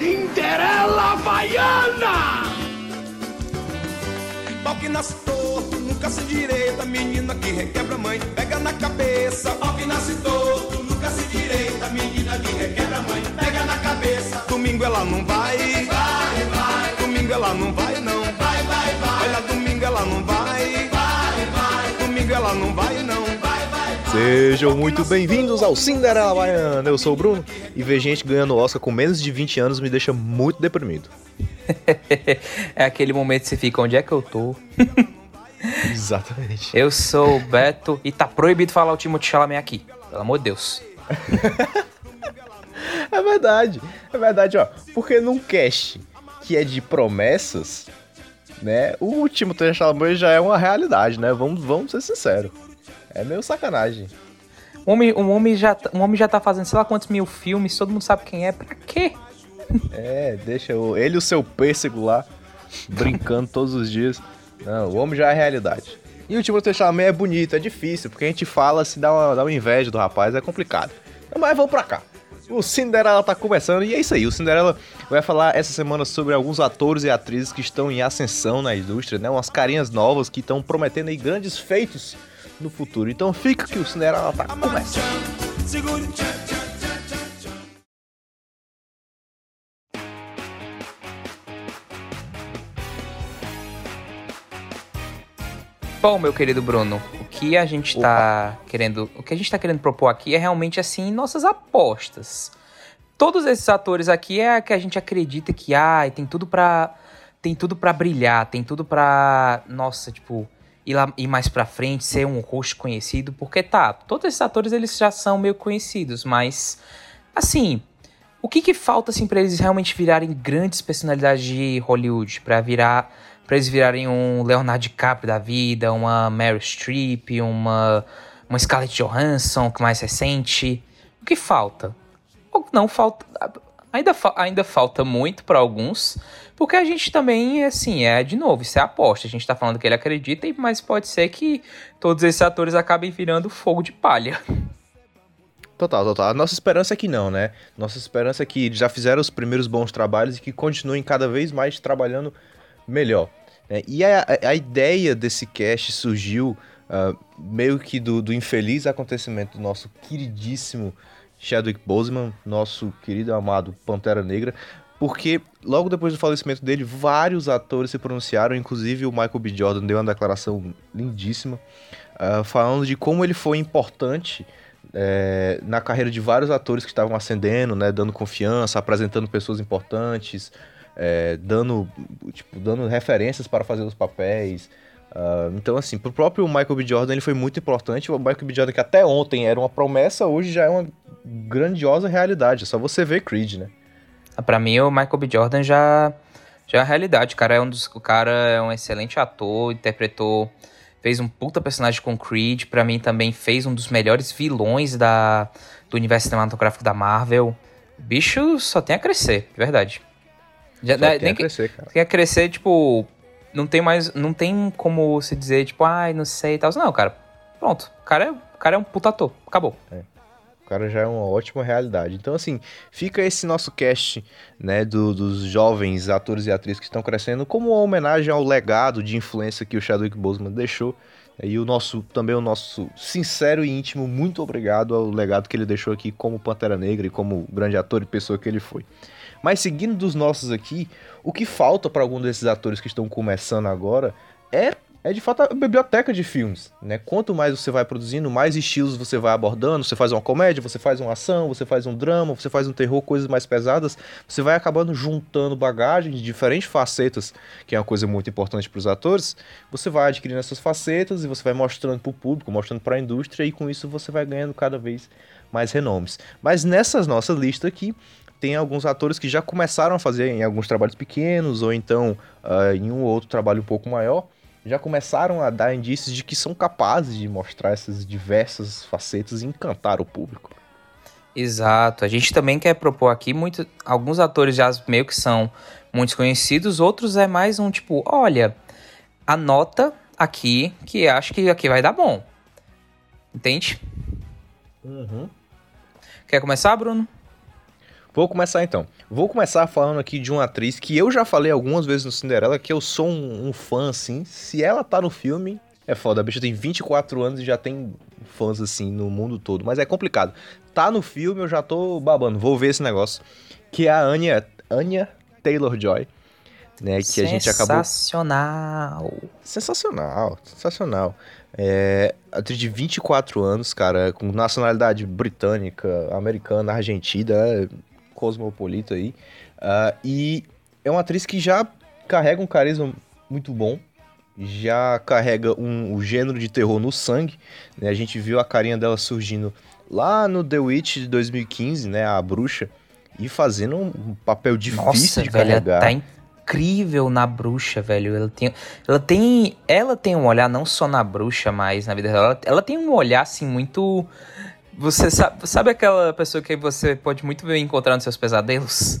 Cinderela Baiana! Pau que nasce torto, nunca se direita, menina que requebra mãe, pega na cabeça. Pau que nasce torto, nunca se direita, menina que requebra mãe, pega na cabeça. Domingo ela não vai, vai, vai. Domingo ela não vai não, vai, vai, vai. Olha, domingo ela não vai, vai, vai. Domingo ela não vai. Sejam muito bem-vindos ao Cinderela Baiana. Eu sou o Bruno e ver gente ganhando Oscar com menos de 20 anos me deixa muito deprimido. é aquele momento que você fica, onde é que eu tô? Exatamente. Eu sou o Beto e tá proibido falar o Timothée Chalamet aqui. Pelo amor de Deus. é verdade. É verdade, ó. Porque num cast que é de promessas, né? O Timothée Chalamet já é uma realidade, né? Vamos, vamos ser sinceros. É meio sacanagem. Um homem, um, homem já, tá, um homem já tá fazendo sei lá quantos mil filmes, todo mundo sabe quem é, pra quê? É, deixa o, ele e o seu pêssego lá, brincando todos os dias. Não, o homem já é realidade. E o Timothée Chalamet é bonito, é difícil, porque a gente fala, se dá uma, dá uma inveja do rapaz, é complicado. Mas vamos pra cá. O Cinderela tá começando e é isso aí. O Cinderela vai falar essa semana sobre alguns atores e atrizes que estão em ascensão na indústria, né? Umas carinhas novas que estão prometendo aí grandes feitos no futuro. Então fica que o Cinderela tá começando. Bom, meu querido Bruno, o que a gente está querendo, o que a gente tá querendo propor aqui é realmente assim nossas apostas. Todos esses atores aqui é que a gente acredita que ah, tem tudo para tem tudo para brilhar, tem tudo para, nossa, tipo, ir, lá, ir mais pra frente, ser um rosto conhecido, porque tá, todos esses atores eles já são meio conhecidos, mas assim, o que que falta assim para eles realmente virarem grandes personalidades de Hollywood, para virar para eles virarem um Leonardo DiCaprio da vida, uma Meryl Streep, uma uma Scarlett Johansson, que mais recente. O que falta? Não falta ainda, ainda falta muito para alguns, porque a gente também, assim, é de novo, isso é aposta. A gente tá falando que ele acredita, mas pode ser que todos esses atores acabem virando fogo de palha. Total, total. A nossa esperança é que não, né? Nossa esperança é que já fizeram os primeiros bons trabalhos e que continuem cada vez mais trabalhando melhor. É, e a, a, ideia desse cast surgiu uh, meio que do, do, infeliz acontecimento do nosso queridíssimo Chadwick Boseman, nosso querido amado Pantera Negra, porque logo depois do falecimento dele, vários atores se pronunciaram, inclusive o Michael B. Jordan deu uma declaração lindíssima, uh, falando de como ele foi importante é, na carreira de vários atores que estavam ascendendo, né, dando confiança, apresentando pessoas importantes, é, dando, tipo, dando referências para fazer os papéis. Uh, então, assim, pro próprio Michael B. Jordan ele foi muito importante. O Michael B. Jordan, que até ontem era uma promessa, hoje já é uma grandiosa realidade. É só você ver Creed, né? Ah, para mim, o Michael B. Jordan já, já é a realidade. O cara é um, dos, o cara é um excelente ator, interpretou, fez um puta personagem com Creed. Para mim, também fez um dos melhores vilões da, do universo cinematográfico da Marvel. O bicho só tem a crescer, de verdade. Já, Só tem que, crescer, cara. Quer crescer, tipo, não tem mais, não tem como se dizer, tipo, ai, não sei e tal. Não, cara, pronto. O cara é, o cara é um puta ator, acabou. É. O cara já é uma ótima realidade. Então, assim, fica esse nosso cast, né, do, dos jovens atores e atrizes que estão crescendo, como uma homenagem ao legado de influência que o Chadwick Boseman deixou. E o nosso, também o nosso sincero e íntimo muito obrigado ao legado que ele deixou aqui como Pantera Negra e como grande ator e pessoa que ele foi. Mas seguindo dos nossos aqui, o que falta para algum desses atores que estão começando agora é é de fato a biblioteca de filmes, né? Quanto mais você vai produzindo, mais estilos você vai abordando. Você faz uma comédia, você faz uma ação, você faz um drama, você faz um terror, coisas mais pesadas. Você vai acabando juntando bagagem de diferentes facetas, que é uma coisa muito importante para os atores. Você vai adquirindo essas facetas e você vai mostrando para o público, mostrando para a indústria e com isso você vai ganhando cada vez mais renomes. Mas nessas nossas listas aqui, tem alguns atores que já começaram a fazer em alguns trabalhos pequenos ou então uh, em um ou outro trabalho um pouco maior, já começaram a dar indícios de que são capazes de mostrar essas diversas facetas e encantar o público. Exato. A gente também quer propor aqui muito, alguns atores já meio que são muito conhecidos, outros é mais um tipo, olha, anota aqui que acho que aqui vai dar bom. Entende? Uhum. Quer começar, Bruno? Vou começar então. Vou começar falando aqui de uma atriz que eu já falei algumas vezes no Cinderela, que eu sou um, um fã, assim. Se ela tá no filme, é foda. A bicha tem 24 anos e já tem fãs, assim, no mundo todo. Mas é complicado. Tá no filme, eu já tô babando. Vou ver esse negócio. Que é a Anya, Anya Taylor-Joy. Né, que a gente acabou... Sensacional. Sensacional, sensacional. É, atriz de 24 anos, cara, com nacionalidade britânica, americana, argentina, cosmopolita aí. Uh, e é uma atriz que já carrega um carisma muito bom, já carrega um, um gênero de terror no sangue. Né? A gente viu a carinha dela surgindo lá no The Witch de 2015, né? A bruxa. E fazendo um papel difícil Nossa, de velho, carregar. Tá incrível na bruxa, velho. Ela tem, ela tem, ela tem um olhar não só na bruxa, mas na vida dela. Ela, ela tem um olhar assim muito você sabe, sabe aquela pessoa que você pode muito bem encontrar nos seus pesadelos?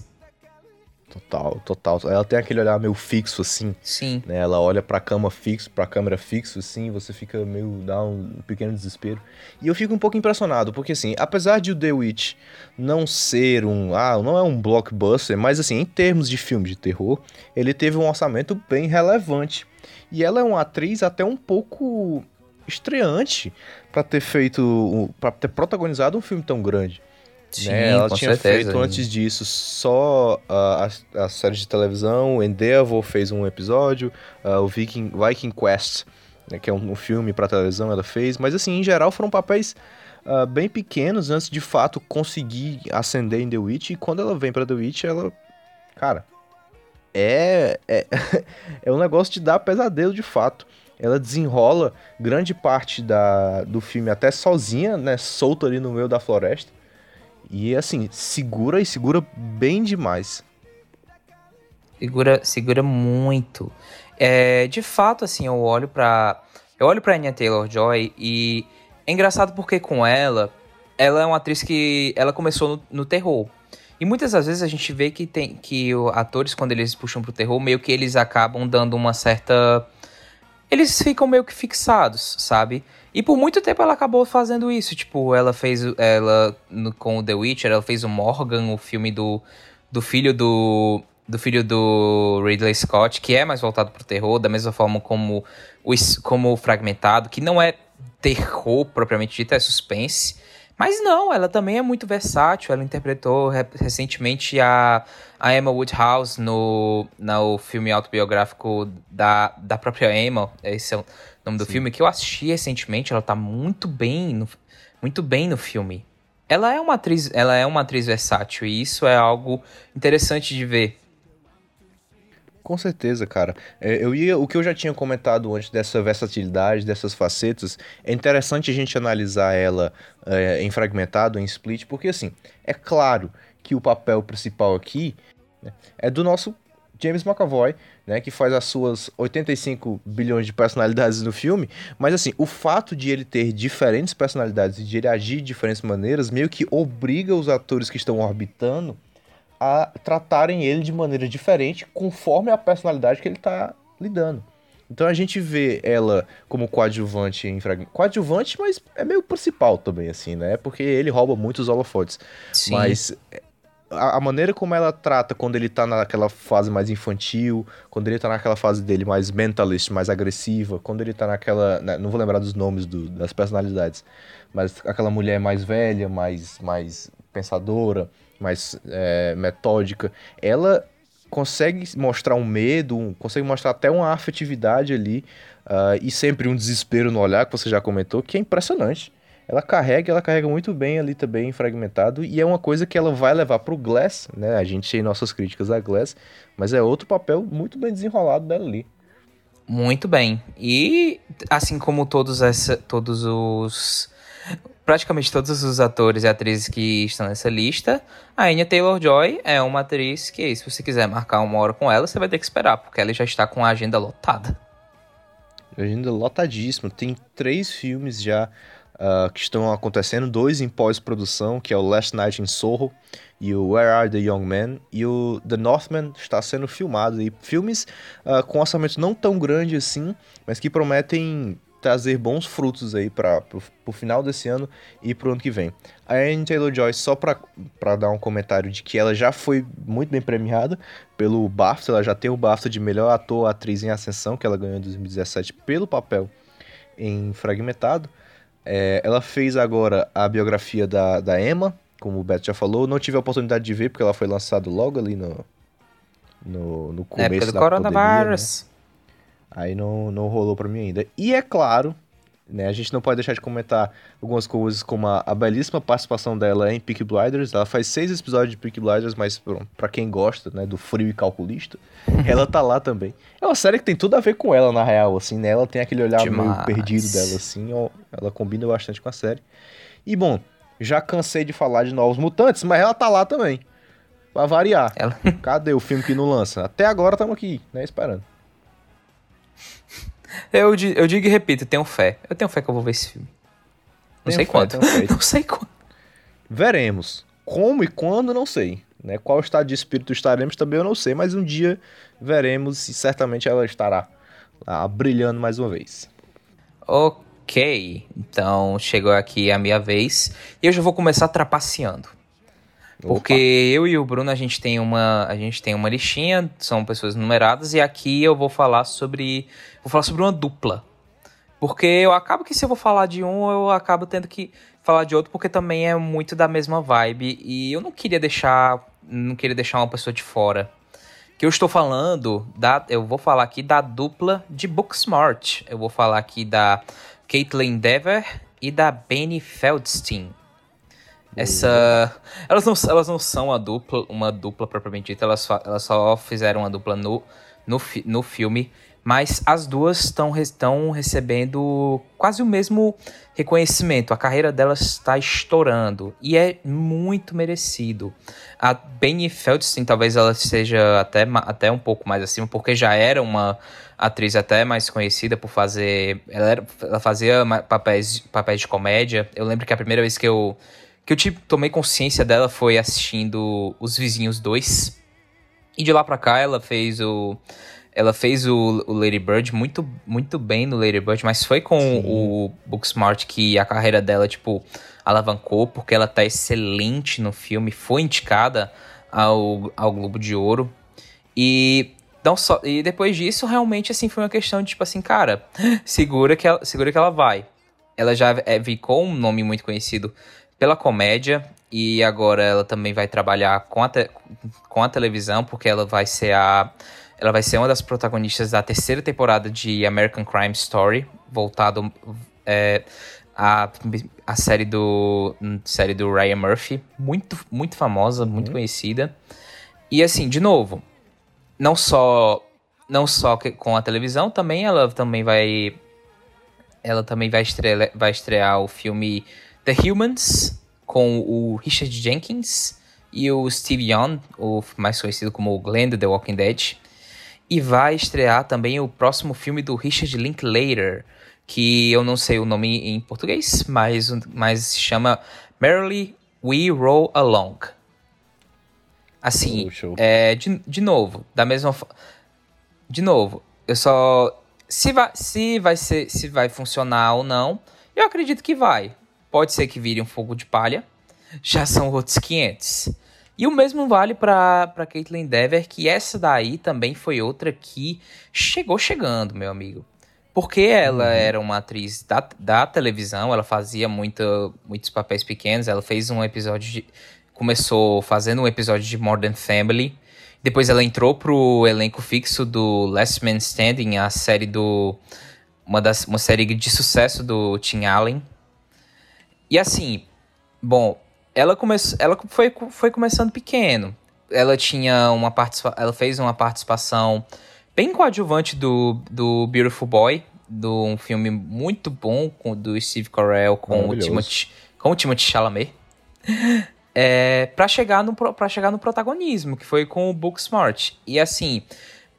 Total, total. Ela tem aquele olhar meio fixo, assim. Sim. Né? Ela olha pra cama fixo, pra câmera fixo, assim, você fica meio. dá um pequeno desespero. E eu fico um pouco impressionado, porque assim, apesar de o The Witch não ser um. Ah, não é um blockbuster, mas assim, em termos de filme de terror, ele teve um orçamento bem relevante. E ela é uma atriz até um pouco estreante para ter feito. para ter protagonizado um filme tão grande. Sim, né? Ela tinha certeza. feito antes disso só as, as séries de televisão, Endeavor fez um episódio, uh, o Viking, Viking Quest, né, que é um, um filme para televisão, ela fez, mas assim, em geral foram papéis uh, bem pequenos antes de fato conseguir ascender em The Witch, e quando ela vem para The Witch, ela, cara, é, é, é um negócio de dar pesadelo de fato. Ela desenrola grande parte da, do filme até sozinha, né, solta ali no meio da floresta. E assim, segura e segura bem demais. Segura, segura muito. É, de fato, assim, eu olho pra. Eu olho pra Anya Taylor-Joy e é engraçado porque com ela, ela é uma atriz que ela começou no, no terror. E muitas das vezes a gente vê que tem que atores, quando eles puxam pro terror, meio que eles acabam dando uma certa. Eles ficam meio que fixados, sabe? E por muito tempo ela acabou fazendo isso. Tipo, ela fez. Ela, no, com o The Witcher, ela fez o Morgan, o filme do, do filho do. Do filho do Ridley Scott, que é mais voltado pro terror, da mesma forma como o, como o Fragmentado, que não é terror propriamente dito, é suspense. Mas não, ela também é muito versátil. Ela interpretou re recentemente a, a Emma Woodhouse no, no filme autobiográfico da, da própria Emma. Esse é o nome do Sim. filme, que eu assisti recentemente. Ela tá muito bem no, muito bem no filme. Ela é uma atriz, ela é uma atriz versátil e isso é algo interessante de ver. Com certeza, cara. É, eu ia, o que eu já tinha comentado antes dessa versatilidade, dessas facetas, é interessante a gente analisar ela é, em fragmentado, em split, porque assim, é claro que o papel principal aqui né, é do nosso James McAvoy, né, que faz as suas 85 bilhões de personalidades no filme, mas assim, o fato de ele ter diferentes personalidades e de ele agir de diferentes maneiras meio que obriga os atores que estão orbitando a tratarem ele de maneira diferente conforme a personalidade que ele está lidando. Então a gente vê ela como coadjuvante em fragmento. Coadjuvante, mas é meio principal também, assim, né? Porque ele rouba muitos holofotes. Sim. Mas a, a, maneira como ela trata quando ele tá naquela fase mais infantil, quando ele tá naquela fase dele mais mentalist, mais agressiva, quando ele tá naquela. Né, não vou lembrar dos nomes do, das personalidades, mas aquela mulher mais velha, mais, mais pensadora mais é, metódica, ela consegue mostrar um medo, consegue mostrar até uma afetividade ali uh, e sempre um desespero no olhar, que você já comentou, que é impressionante. Ela carrega, ela carrega muito bem ali também, fragmentado, e é uma coisa que ela vai levar pro Glass, né? A gente tem nossas críticas a Glass, mas é outro papel muito bem desenrolado dela ali. Muito bem. E assim como todos, essa, todos os praticamente todos os atores e atrizes que estão nessa lista, a Anya Taylor-Joy é uma atriz que, se você quiser marcar uma hora com ela, você vai ter que esperar, porque ela já está com a agenda lotada. Agenda lotadíssima. Tem três filmes já uh, que estão acontecendo, dois em pós-produção, que é o Last Night in Soho e o Where Are the Young Men, e o The Northman está sendo filmado. E filmes uh, com orçamento não tão grande assim, mas que prometem trazer bons frutos aí para o final desse ano e pro ano que vem. A Anne Taylor-Joy, só para dar um comentário de que ela já foi muito bem premiada pelo BAFTA, ela já tem o BAFTA de melhor ator, atriz em ascensão, que ela ganhou em 2017 pelo papel em Fragmentado. É, ela fez agora a biografia da, da Emma, como o Beto já falou. Não tive a oportunidade de ver, porque ela foi lançada logo ali no, no, no começo época do da coronavírus. Pandemia, né? Aí não, não rolou para mim ainda. E é claro, né, a gente não pode deixar de comentar algumas coisas como a, a belíssima participação dela em Peaky Blinders. Ela faz seis episódios de Peaky Blinders, mas para quem gosta, né, do frio e calculista, ela tá lá também. É uma série que tem tudo a ver com ela, na real, assim, né? Ela tem aquele olhar Demais. meio perdido dela, assim, ó, ela combina bastante com a série. E, bom, já cansei de falar de Novos Mutantes, mas ela tá lá também. Pra variar. Ela... Cadê o filme que não lança? Até agora estamos aqui, né, esperando. Eu, eu digo e repito, tenho fé. Eu tenho fé que eu vou ver esse filme. Não tenho sei fé, quando. não sei quando. Veremos. Como e quando, não sei. Né? Qual estado de espírito estaremos também eu não sei, mas um dia veremos e certamente ela estará lá, brilhando mais uma vez. Ok, então chegou aqui a minha vez e eu já vou começar trapaceando. Porque Opa. eu e o Bruno a gente tem uma a gente tem uma listinha, são pessoas numeradas e aqui eu vou falar sobre vou falar sobre uma dupla. Porque eu acabo que se eu vou falar de um, eu acabo tendo que falar de outro porque também é muito da mesma vibe e eu não queria deixar não queria deixar uma pessoa de fora. Que eu estou falando da eu vou falar aqui da dupla de Booksmart. Eu vou falar aqui da Caitlin Dever e da Benny Feldstein. Essa. Elas não, elas não são uma dupla, uma dupla propriamente dita, elas, elas só fizeram uma dupla no, no, no filme. Mas as duas estão estão recebendo quase o mesmo reconhecimento. A carreira delas está estourando e é muito merecido. A Benny Feldstein talvez ela seja até, até um pouco mais acima, porque já era uma atriz até mais conhecida por fazer. Ela, era, ela fazia papéis, papéis de comédia. Eu lembro que a primeira vez que eu que eu tipo, tomei consciência dela foi assistindo Os Vizinhos 2. E de lá pra cá ela fez o. Ela fez o, o Lady Bird muito, muito bem no Lady Bird, mas foi com Sim. o Booksmart que a carreira dela, tipo, alavancou, porque ela tá excelente no filme, foi indicada ao, ao Globo de Ouro. E não só, e depois disso, realmente, assim, foi uma questão de, tipo assim, cara, segura que ela, segura que ela vai. Ela já é, ficou um nome muito conhecido pela comédia e agora ela também vai trabalhar com a, te, com a televisão, porque ela vai ser a ela vai ser uma das protagonistas da terceira temporada de American Crime Story, voltado é, a, a série do série do Ryan Murphy, muito muito famosa, muito uhum. conhecida. E assim, de novo, não só não só com a televisão, também ela também vai ela também vai estrear, vai estrear o filme The Humans, com o Richard Jenkins e o Steve Young, o mais conhecido como o Glenn do The Walking Dead. E vai estrear também o próximo filme do Richard Linklater, que eu não sei o nome em português, mas, mas se chama Merrily We Roll Along. Assim, oh, é, de, de novo, da mesma De novo, eu só. Se vai, se vai ser. Se vai funcionar ou não, eu acredito que vai. Pode ser que vire um fogo de palha, já são outros 500. E o mesmo vale para Caitlyn Dever, que essa daí também foi outra que chegou chegando, meu amigo. Porque ela uhum. era uma atriz da, da televisão, ela fazia muito, muitos papéis pequenos, ela fez um episódio de. Começou fazendo um episódio de Modern Family. Depois ela entrou pro elenco fixo do Last Man Standing, a série do. Uma, das, uma série de sucesso do Tim Allen. E assim, bom, ela começou, ela foi, foi começando pequeno. Ela tinha uma participa ela fez uma participação bem coadjuvante do, do Beautiful Boy, do um filme muito bom com, do Steve Carell com o Timothy, com o Timothy Chalamet. É, para chegar no para chegar no protagonismo, que foi com o Booksmart. E assim,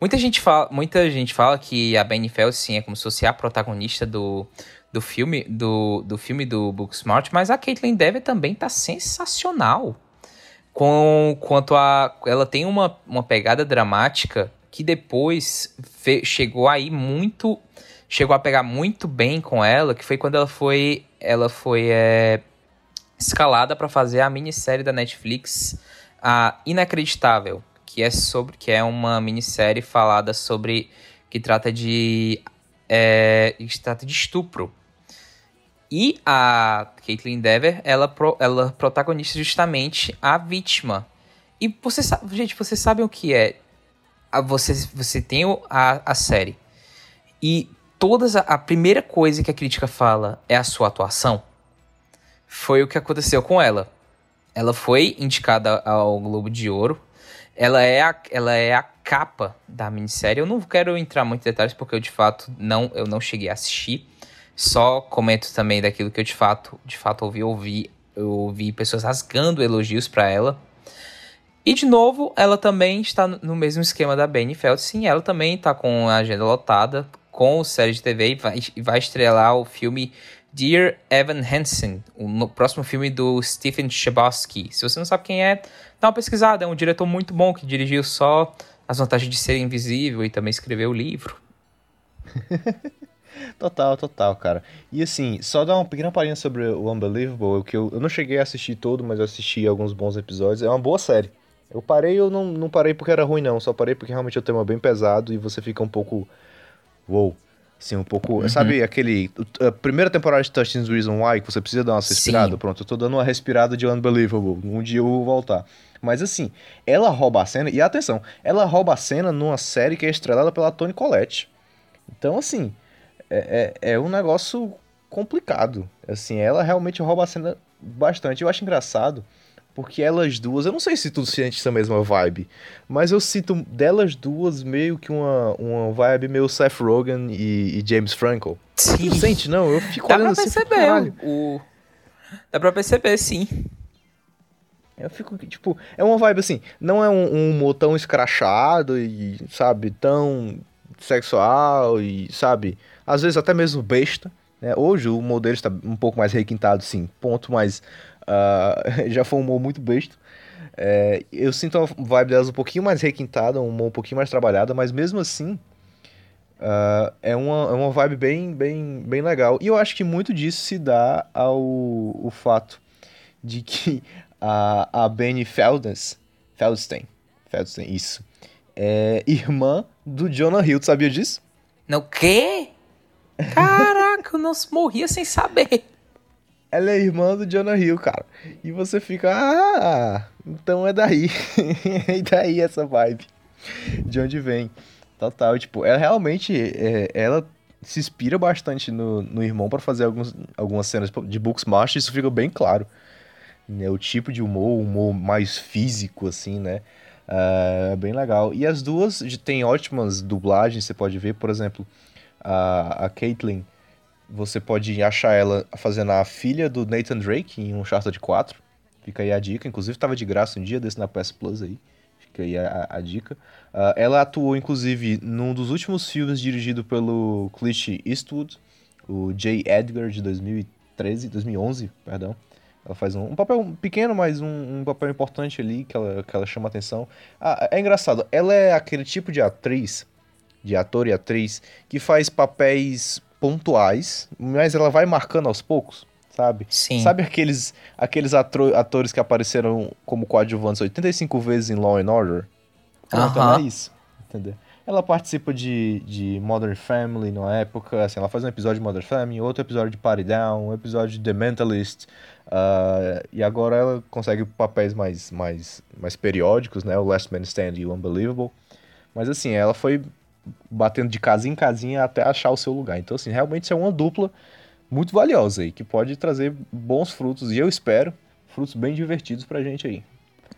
muita gente fala, muita gente fala que a Benny Felsen é como se fosse a protagonista do do filme do, do filme do Booksmart, mas a Caitlyn Dever também tá sensacional. Com quanto a ela tem uma, uma pegada dramática que depois fe, chegou aí muito chegou a pegar muito bem com ela, que foi quando ela foi, ela foi é, escalada para fazer a minissérie da Netflix, a Inacreditável, que é sobre, que é uma minissérie falada sobre que trata de é, que trata de estupro. E a Caitlyn Dever, ela, pro, ela protagoniza justamente a vítima. E você sabe, gente, vocês sabem o que é? Você, você tem a, a série. E todas a, a primeira coisa que a crítica fala é a sua atuação. Foi o que aconteceu com ela. Ela foi indicada ao Globo de Ouro. Ela é a, ela é a capa da minissérie. Eu não quero entrar muito em detalhes porque eu de fato não eu não cheguei a assistir. Só comento também daquilo que eu de fato de fato ouvi ouvi eu ouvi pessoas rasgando elogios para ela. E de novo, ela também está no mesmo esquema da Benny Sim, Ela também está com a agenda lotada, com série de TV e vai, vai estrelar o filme Dear Evan Hansen, o próximo filme do Stephen Chbosky. Se você não sabe quem é, dá uma pesquisada. É um diretor muito bom que dirigiu só As Vantagens de Ser Invisível e também escreveu o livro. total, total, cara. E assim, só dar uma pequena palhinha sobre o Unbelievable, que eu, eu não cheguei a assistir todo, mas eu assisti alguns bons episódios. É uma boa série. Eu parei, eu não, não parei porque era ruim, não. Só parei porque realmente o tema é bem pesado e você fica um pouco Uou. Assim, um pouco. Uhum. Sabe aquele. A primeira temporada de 13 Reasons Why, que você precisa dar uma respirada? Sim. Pronto, eu tô dando uma respirada de Unbelievable. Um dia eu vou voltar. Mas assim, ela rouba a cena. E atenção, ela rouba a cena numa série que é estrelada pela Toni Collette. Então, assim, é, é, é um negócio complicado. Assim, ela realmente rouba a cena bastante. Eu acho engraçado porque elas duas, eu não sei se tu sente essa mesma vibe, mas eu sinto delas duas meio que uma, uma vibe meio Seth Rogen e, e James Franco. Sim. Tu sente, não? Eu fico Dá olhando pra assim, perceber, o... Dá pra perceber, sim. Eu fico, tipo, é uma vibe assim, não é um, um humor tão escrachado e, sabe, tão sexual e, sabe, às vezes até mesmo besta, né? Hoje o humor deles tá um pouco mais requintado, sim, ponto, mas Uh, já foi um humor muito besta. É, eu sinto a vibe delas um pouquinho mais requintada, um humor um pouquinho mais trabalhada, mas mesmo assim uh, é, uma, é uma vibe bem, bem, bem legal. E eu acho que muito disso se dá ao o fato de que a, a Benny Feldens, Feldstein, Feldstein, isso, é irmã do Jonah Hill, tu sabia disso? Não, quê? Caraca, eu não morria sem saber. Ela é irmã do Jonah Hill, cara. E você fica, ah, então é daí. e daí essa vibe. De onde vem. Total, tipo, ela realmente, é, ela se inspira bastante no, no irmão para fazer alguns, algumas cenas de Booksmart, isso fica bem claro. Né? O tipo de humor, humor mais físico, assim, né? Uh, é bem legal. E as duas têm ótimas dublagens, você pode ver, por exemplo, a, a Caitlyn você pode achar ela fazendo a filha do Nathan Drake em um Uncharted 4. Fica aí a dica. Inclusive estava de graça um dia desse na PS Plus aí. Fica aí a, a dica. Uh, ela atuou, inclusive, num dos últimos filmes dirigido pelo Clint Eastwood, o J. Edgar, de 2013, 2011, perdão. Ela faz um, um papel pequeno, mas um, um, papel importante ali que ela, que ela chama atenção. Ah, é engraçado, ela é aquele tipo de atriz, de ator e atriz, que faz papéis pontuais, mas ela vai marcando aos poucos, sabe? Sim. Sabe aqueles, aqueles atores que apareceram como coadjuvantes 85 vezes em Law and Order? Pronto, uh -huh. é isso, entendeu? Ela participa de, de Modern Family na época, assim, ela faz um episódio de Modern Family, outro episódio de Party Down, um episódio de The Mentalist, uh, e agora ela consegue papéis mais, mais, mais periódicos, né? O Last Man Stand e o Unbelievable. Mas assim, ela foi batendo de casinha em casinha até achar o seu lugar. Então, assim, realmente é uma dupla muito valiosa aí, que pode trazer bons frutos, e eu espero, frutos bem divertidos pra gente aí.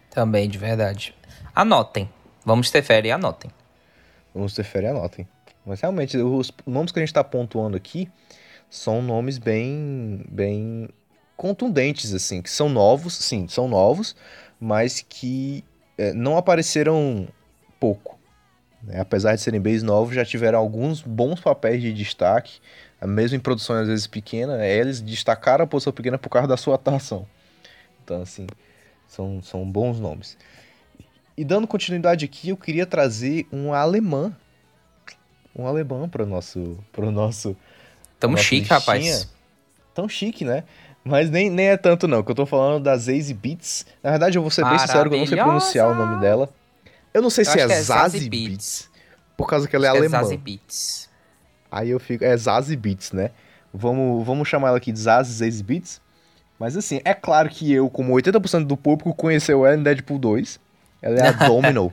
Também, de verdade. Anotem. Vamos ter férias e anotem. Vamos ter férias e anotem. Mas realmente, os nomes que a gente está pontuando aqui são nomes bem, bem contundentes, assim, que são novos, sim, são novos, mas que é, não apareceram pouco. Né? Apesar de serem bem novos, já tiveram alguns bons papéis de destaque, mesmo em produções às vezes pequenas, eles destacaram a posição pequena por causa da sua atuação. Então, assim, são, são bons nomes. E dando continuidade aqui, eu queria trazer uma alemã um alemão pro nosso. Pro nosso Tamo chique, listinha. rapaz. Tão chique, né? Mas nem, nem é tanto não, que eu tô falando da Zazie Beats. Na verdade, eu vou ser bem sincero que eu não sei pronunciar o nome dela. Eu não sei Eu se é é Zazie Zazie Beats. Beats. Por causa que ela é Acho que alemã. Zazie Beats. Aí eu fico. É Zazie Beats, né? Vamos, vamos chamar ela aqui de Beats. Mas assim, é claro que eu, como 80% do público, conheceu ela em Deadpool 2. Ela é a Domino.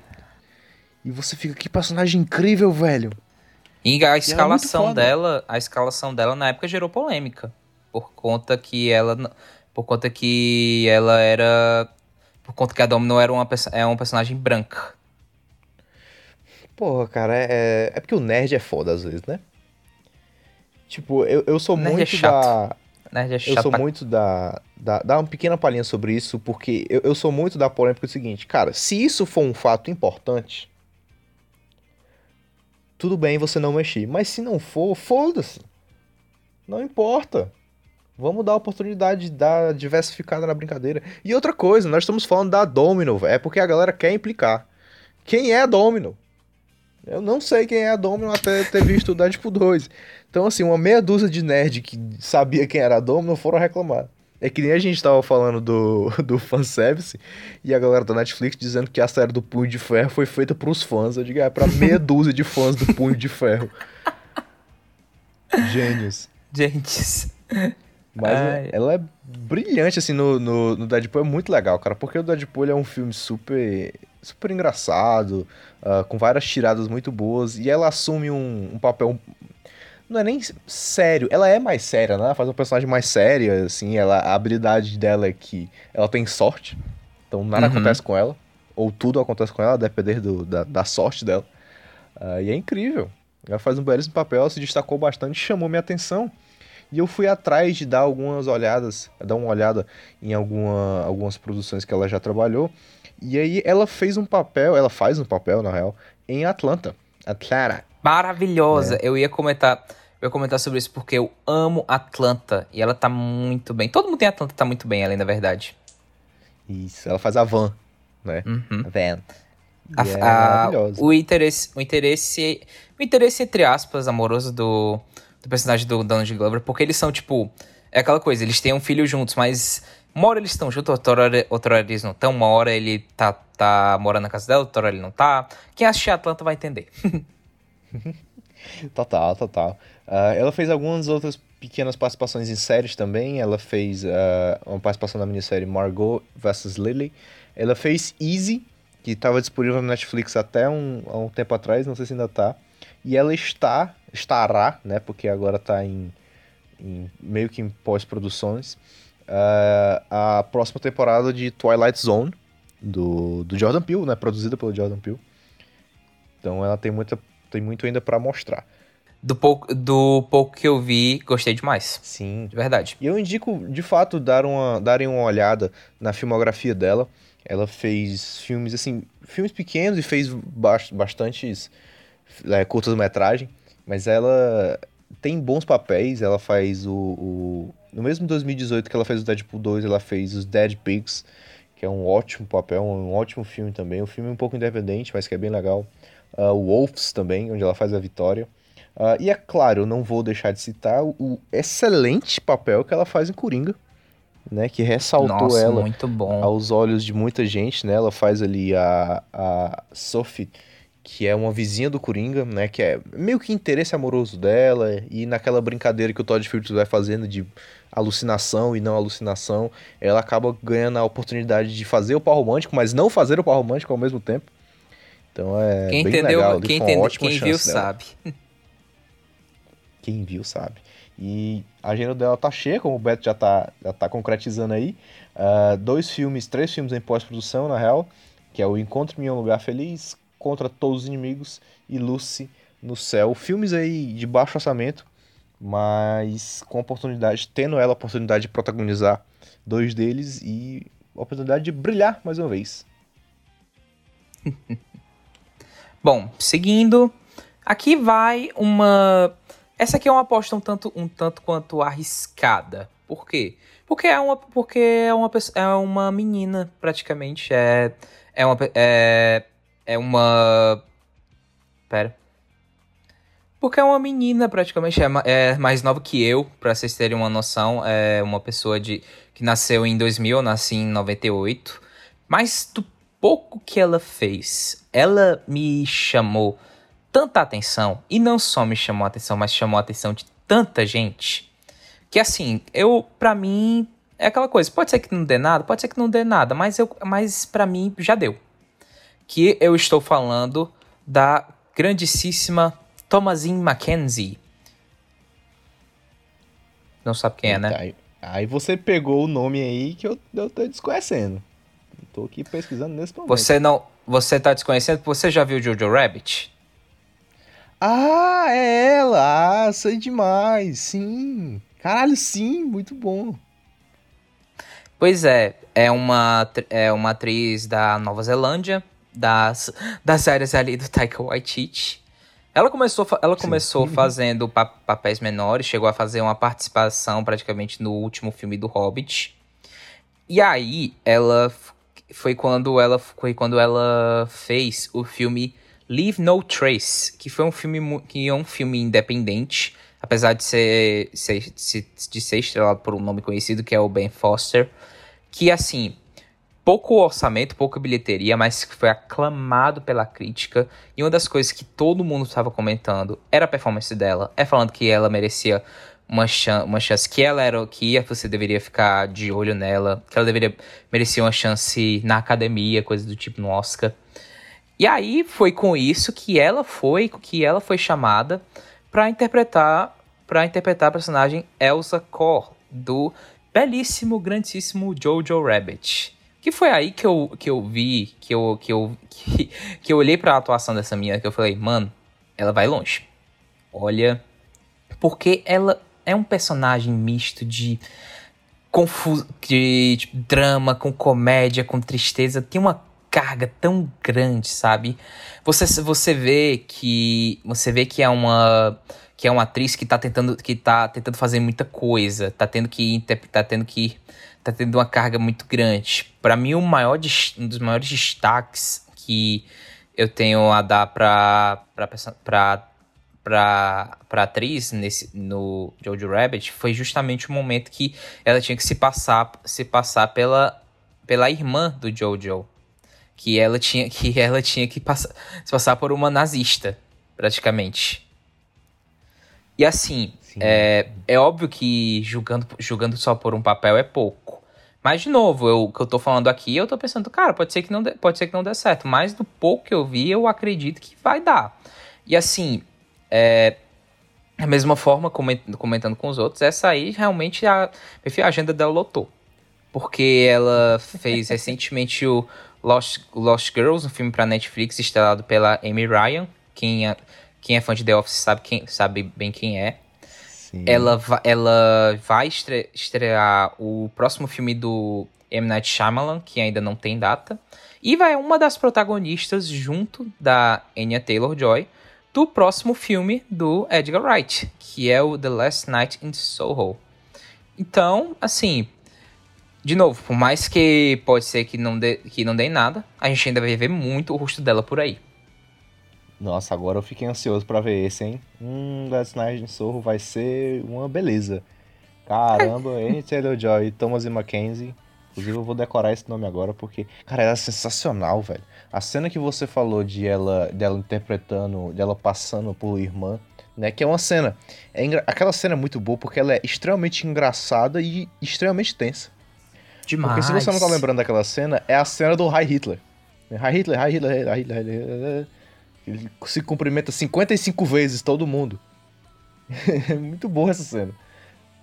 e você fica, que personagem incrível, velho. E a é muito escalação foda. dela, a escalação dela na época gerou polêmica, por conta que ela por conta que ela era por conta que a Domino era uma é uma personagem branca. Porra, cara, é, é- é porque o nerd é foda às vezes, né? Tipo, eu, eu sou Nerd é muito chato. da. Já é Eu chato sou pra- muito da, da. Dar uma pequena palhinha sobre isso, porque eu, eu sou muito da polêmica do seguinte, cara, se isso for um fato importante, tudo bem você não mexer. Mas se não for, foda-se. Não importa. Vamos dar a oportunidade de dar diversificada na brincadeira. E outra coisa, nós estamos falando da Domino, é porque a galera quer implicar. Quem é a Domino? Eu não sei quem é a Domino até ter visto o Deadpool 2. Então, assim, uma meia dúzia de nerd que sabia quem era a Domino foram reclamar. É que nem a gente tava falando do, do fanservice e a galera da Netflix dizendo que a série do Punho de Ferro foi feita pros fãs. Eu digo, é pra meia dúzia de fãs do Punho de Ferro. Gênios. Gente, Mas Ai. ela é brilhante, assim, no, no, no Deadpool. É muito legal, cara. Porque o Deadpool é um filme super, super engraçado, ah, com várias tiradas muito boas. E ela assume um, um papel. Não é nem sério, ela é mais séria, né? Ela faz uma personagem mais séria, assim. Ela, a habilidade dela é que ela tem sorte. Então nada Uhum. acontece com ela. Ou tudo acontece com ela, a depender do, da, da sorte dela. Ah, e é incrível. Ela faz um belíssimo papel, ela se destacou bastante, chamou minha atenção. E eu fui atrás de dar algumas olhadas, dar uma olhada em alguma, algumas produções que ela já trabalhou. E aí ela fez um papel, ela faz um papel, na real, em Atlanta. Atlanta. maravilhosa. É. Eu ia comentar, eu ia comentar sobre isso porque eu amo Atlanta e ela tá muito bem. Todo mundo em Atlanta tá muito bem, além da verdade. Isso, ela faz a Van, né? Uhum. A Van. A- é a- maravilhosa. o interesse, o interesse, o interesse entre aspas amoroso do, do personagem do Donald Glover, porque eles são tipo, é aquela coisa, eles têm um filho juntos, mas uma hora eles estão juntos, outra hora, outra hora eles não estão, uma hora ele tá, tá morando na casa dela, outra hora ele não tá. Quem assistir Atlanta vai entender. Total, total. Ah, ela fez algumas outras pequenas participações em séries também. Ela fez ah, uma participação na minissérie Margot vs. Lily. Ela fez Easy, que estava disponível no Netflix até um, um tempo atrás, não sei se ainda tá. E ela está, estará, né, porque agora tá em, em- meio que em pós-produções, ah, a próxima temporada de Twilight Zone, do, do Jordan Peele, né, produzida pelo Jordan Peele. Então ela tem, muita, tem muito ainda para mostrar. Do pouco, do pouco que eu vi, gostei demais. Sim. De verdade. E eu indico, de fato, dar uma, darem uma olhada na filmografia dela. Ela fez filmes, assim, filmes pequenos e fez bas- bastantes é, curtas-metragem. Mas ela tem bons papéis. Ela faz o, o... No mesmo 2018 que ela fez o Deadpool 2, ela fez os Dead Pigs, que é um ótimo papel, um ótimo filme também. Um filme um pouco independente, mas que é bem legal. O Wolves também, onde ela faz a Vitória. Ah, e é claro, eu não vou deixar de citar o, excelente papel que ela faz em Coringa, né? Que ressaltou Nossa, ela aos olhos de muita gente, né? Ela faz ali a, a Sophie, que é uma vizinha do Coringa, né? Que é meio que interesse amoroso dela, e naquela brincadeira que o Todd Phillips vai fazendo de alucinação e não alucinação, ela acaba ganhando a oportunidade de fazer o par romântico, mas não fazer o par romântico ao mesmo tempo. Então é Quem bem entendeu, legal. quem, foi uma entende, ótima quem viu dela. sabe. Quem viu sabe. E a agenda dela tá cheia, como o Beto já tá, já tá concretizando aí. Ah, dois filmes, três filmes em pós-produção, na real, que é o Encontre-me em um Lugar Feliz, Contra Todos os Inimigos e Lucy no Céu. Filmes aí de baixo orçamento, mas com oportunidade, tendo ela a oportunidade de protagonizar dois deles e a oportunidade de brilhar mais uma vez. Bom, seguindo, aqui vai uma. Essa aqui é uma aposta um tanto, um tanto quanto arriscada. Por quê? Porque é uma, porque é uma, é uma menina, praticamente. É, é uma. É, é uma. Pera. Porque é uma menina, praticamente, é, é mais nova que eu, pra vocês terem uma noção. É uma pessoa de que nasceu em 2000, eu nasci em 98. Mas do pouco que ela fez, ela me chamou tanta atenção. E não só me chamou a atenção, mas chamou a atenção de tanta gente. Que assim, eu, pra mim, é aquela coisa. Pode ser que não dê nada, pode ser que não dê nada, mas, eu, mas pra mim já deu. Que eu estou falando da grandíssima Thomasine Mackenzie. Não sabe quem é, né? Aí, aí você pegou o nome aí que eu, eu tô desconhecendo. Tô aqui pesquisando nesse momento. Você não. Você tá desconhecendo porque você já viu Jojo Rabbit? Ah, é ela! Ah, sei demais! Sim! Caralho, sim! Muito bom! Pois é, é uma, é uma atriz da Nova Zelândia, das, das séries ali do Taika Waititi. Ela começou, ela começou fazendo pa papéis menores, chegou a fazer uma participação praticamente no último filme do Hobbit. E aí, ela foi quando ela foi quando ela fez o filme Leave No Trace, que foi um filme que é um filme independente, apesar de ser, ser de ser estrelado por um nome conhecido que é o Ben Foster, que assim pouco orçamento, pouca bilheteria, mas que foi aclamado pela crítica. E uma das coisas que todo mundo estava comentando era a performance dela, é falando que ela merecia uma chance, uma chance que ela era que você deveria ficar de olho nela, que ela deveria merecer uma chance na academia, coisa do tipo no Oscar. E aí foi com isso que ela foi, que ela foi chamada para interpretar, para interpretar a personagem Elsa Kor do belíssimo, grandíssimo Jojo Rabbit. Que foi aí que eu, que eu vi, que eu, que eu, que, que eu olhei para a atuação dessa menina que eu falei, mano, ela vai longe. Olha, porque ela é um personagem misto de confuso, de, de drama com comédia, com tristeza, tem uma carga tão grande, sabe? Você você vê que você vê que é uma que é uma atriz que tá tentando que tá tentando fazer muita coisa, tá tendo que tá tendo que tá tendo uma carga muito grande. Para mim o maior um dos maiores destaques que eu tenho a dar para para pra, pra atriz nesse, no Jojo Rabbit foi justamente o momento que ela tinha que se passar, se passar pela, pela irmã do Jojo. Que ela tinha que, ela tinha que passar, se passar por uma nazista, praticamente. E assim, é, é óbvio que julgando, julgando só por um papel é pouco. Mas, de novo, eu, o que eu tô falando aqui, eu tô pensando, cara, pode ser que não dê, pode ser que não dê certo. Mas do pouco que eu vi, eu acredito que vai dar. E assim, é, da mesma forma, comentando com os outros, essa aí realmente a, a agenda dela lotou. Porque ela fez recentemente o Lost, Lost Girls, um filme para Netflix, estrelado pela Amy Ryan. Quem é, quem é fã de The Office sabe, quem, sabe bem quem é. Ela, ela vai estre, estrear o próximo filme do M. Night Shyamalan, que ainda não tem data. E vai uma das protagonistas junto da Anya Taylor-Joy do próximo filme do Edgar Wright, que é o The Last Night in Soho. Então, assim, de novo, por mais que pode ser que não dê, que não dê nada, a gente ainda vai ver muito o rosto dela por aí. Nossa, agora eu fiquei ansioso para ver esse, hein? Hum, Last Night in Soho vai ser uma beleza. Caramba, Amy Taylor-Joy e Thomas e Mackenzie Inclusive eu vou decorar esse nome agora porque, cara, ela é sensacional, velho. A cena que você falou de ela, dela interpretando, dela passando por irmã, né? Que é uma cena. É engra... Aquela cena é muito boa porque ela é extremamente engraçada e extremamente tensa. Demais. Porque se você não tá lembrando daquela cena, é a cena do High Hitler. High Hitler, High Hitler, High Hitler, High Hitler. Ele se cumprimenta 55 vezes todo mundo. é muito boa essa cena.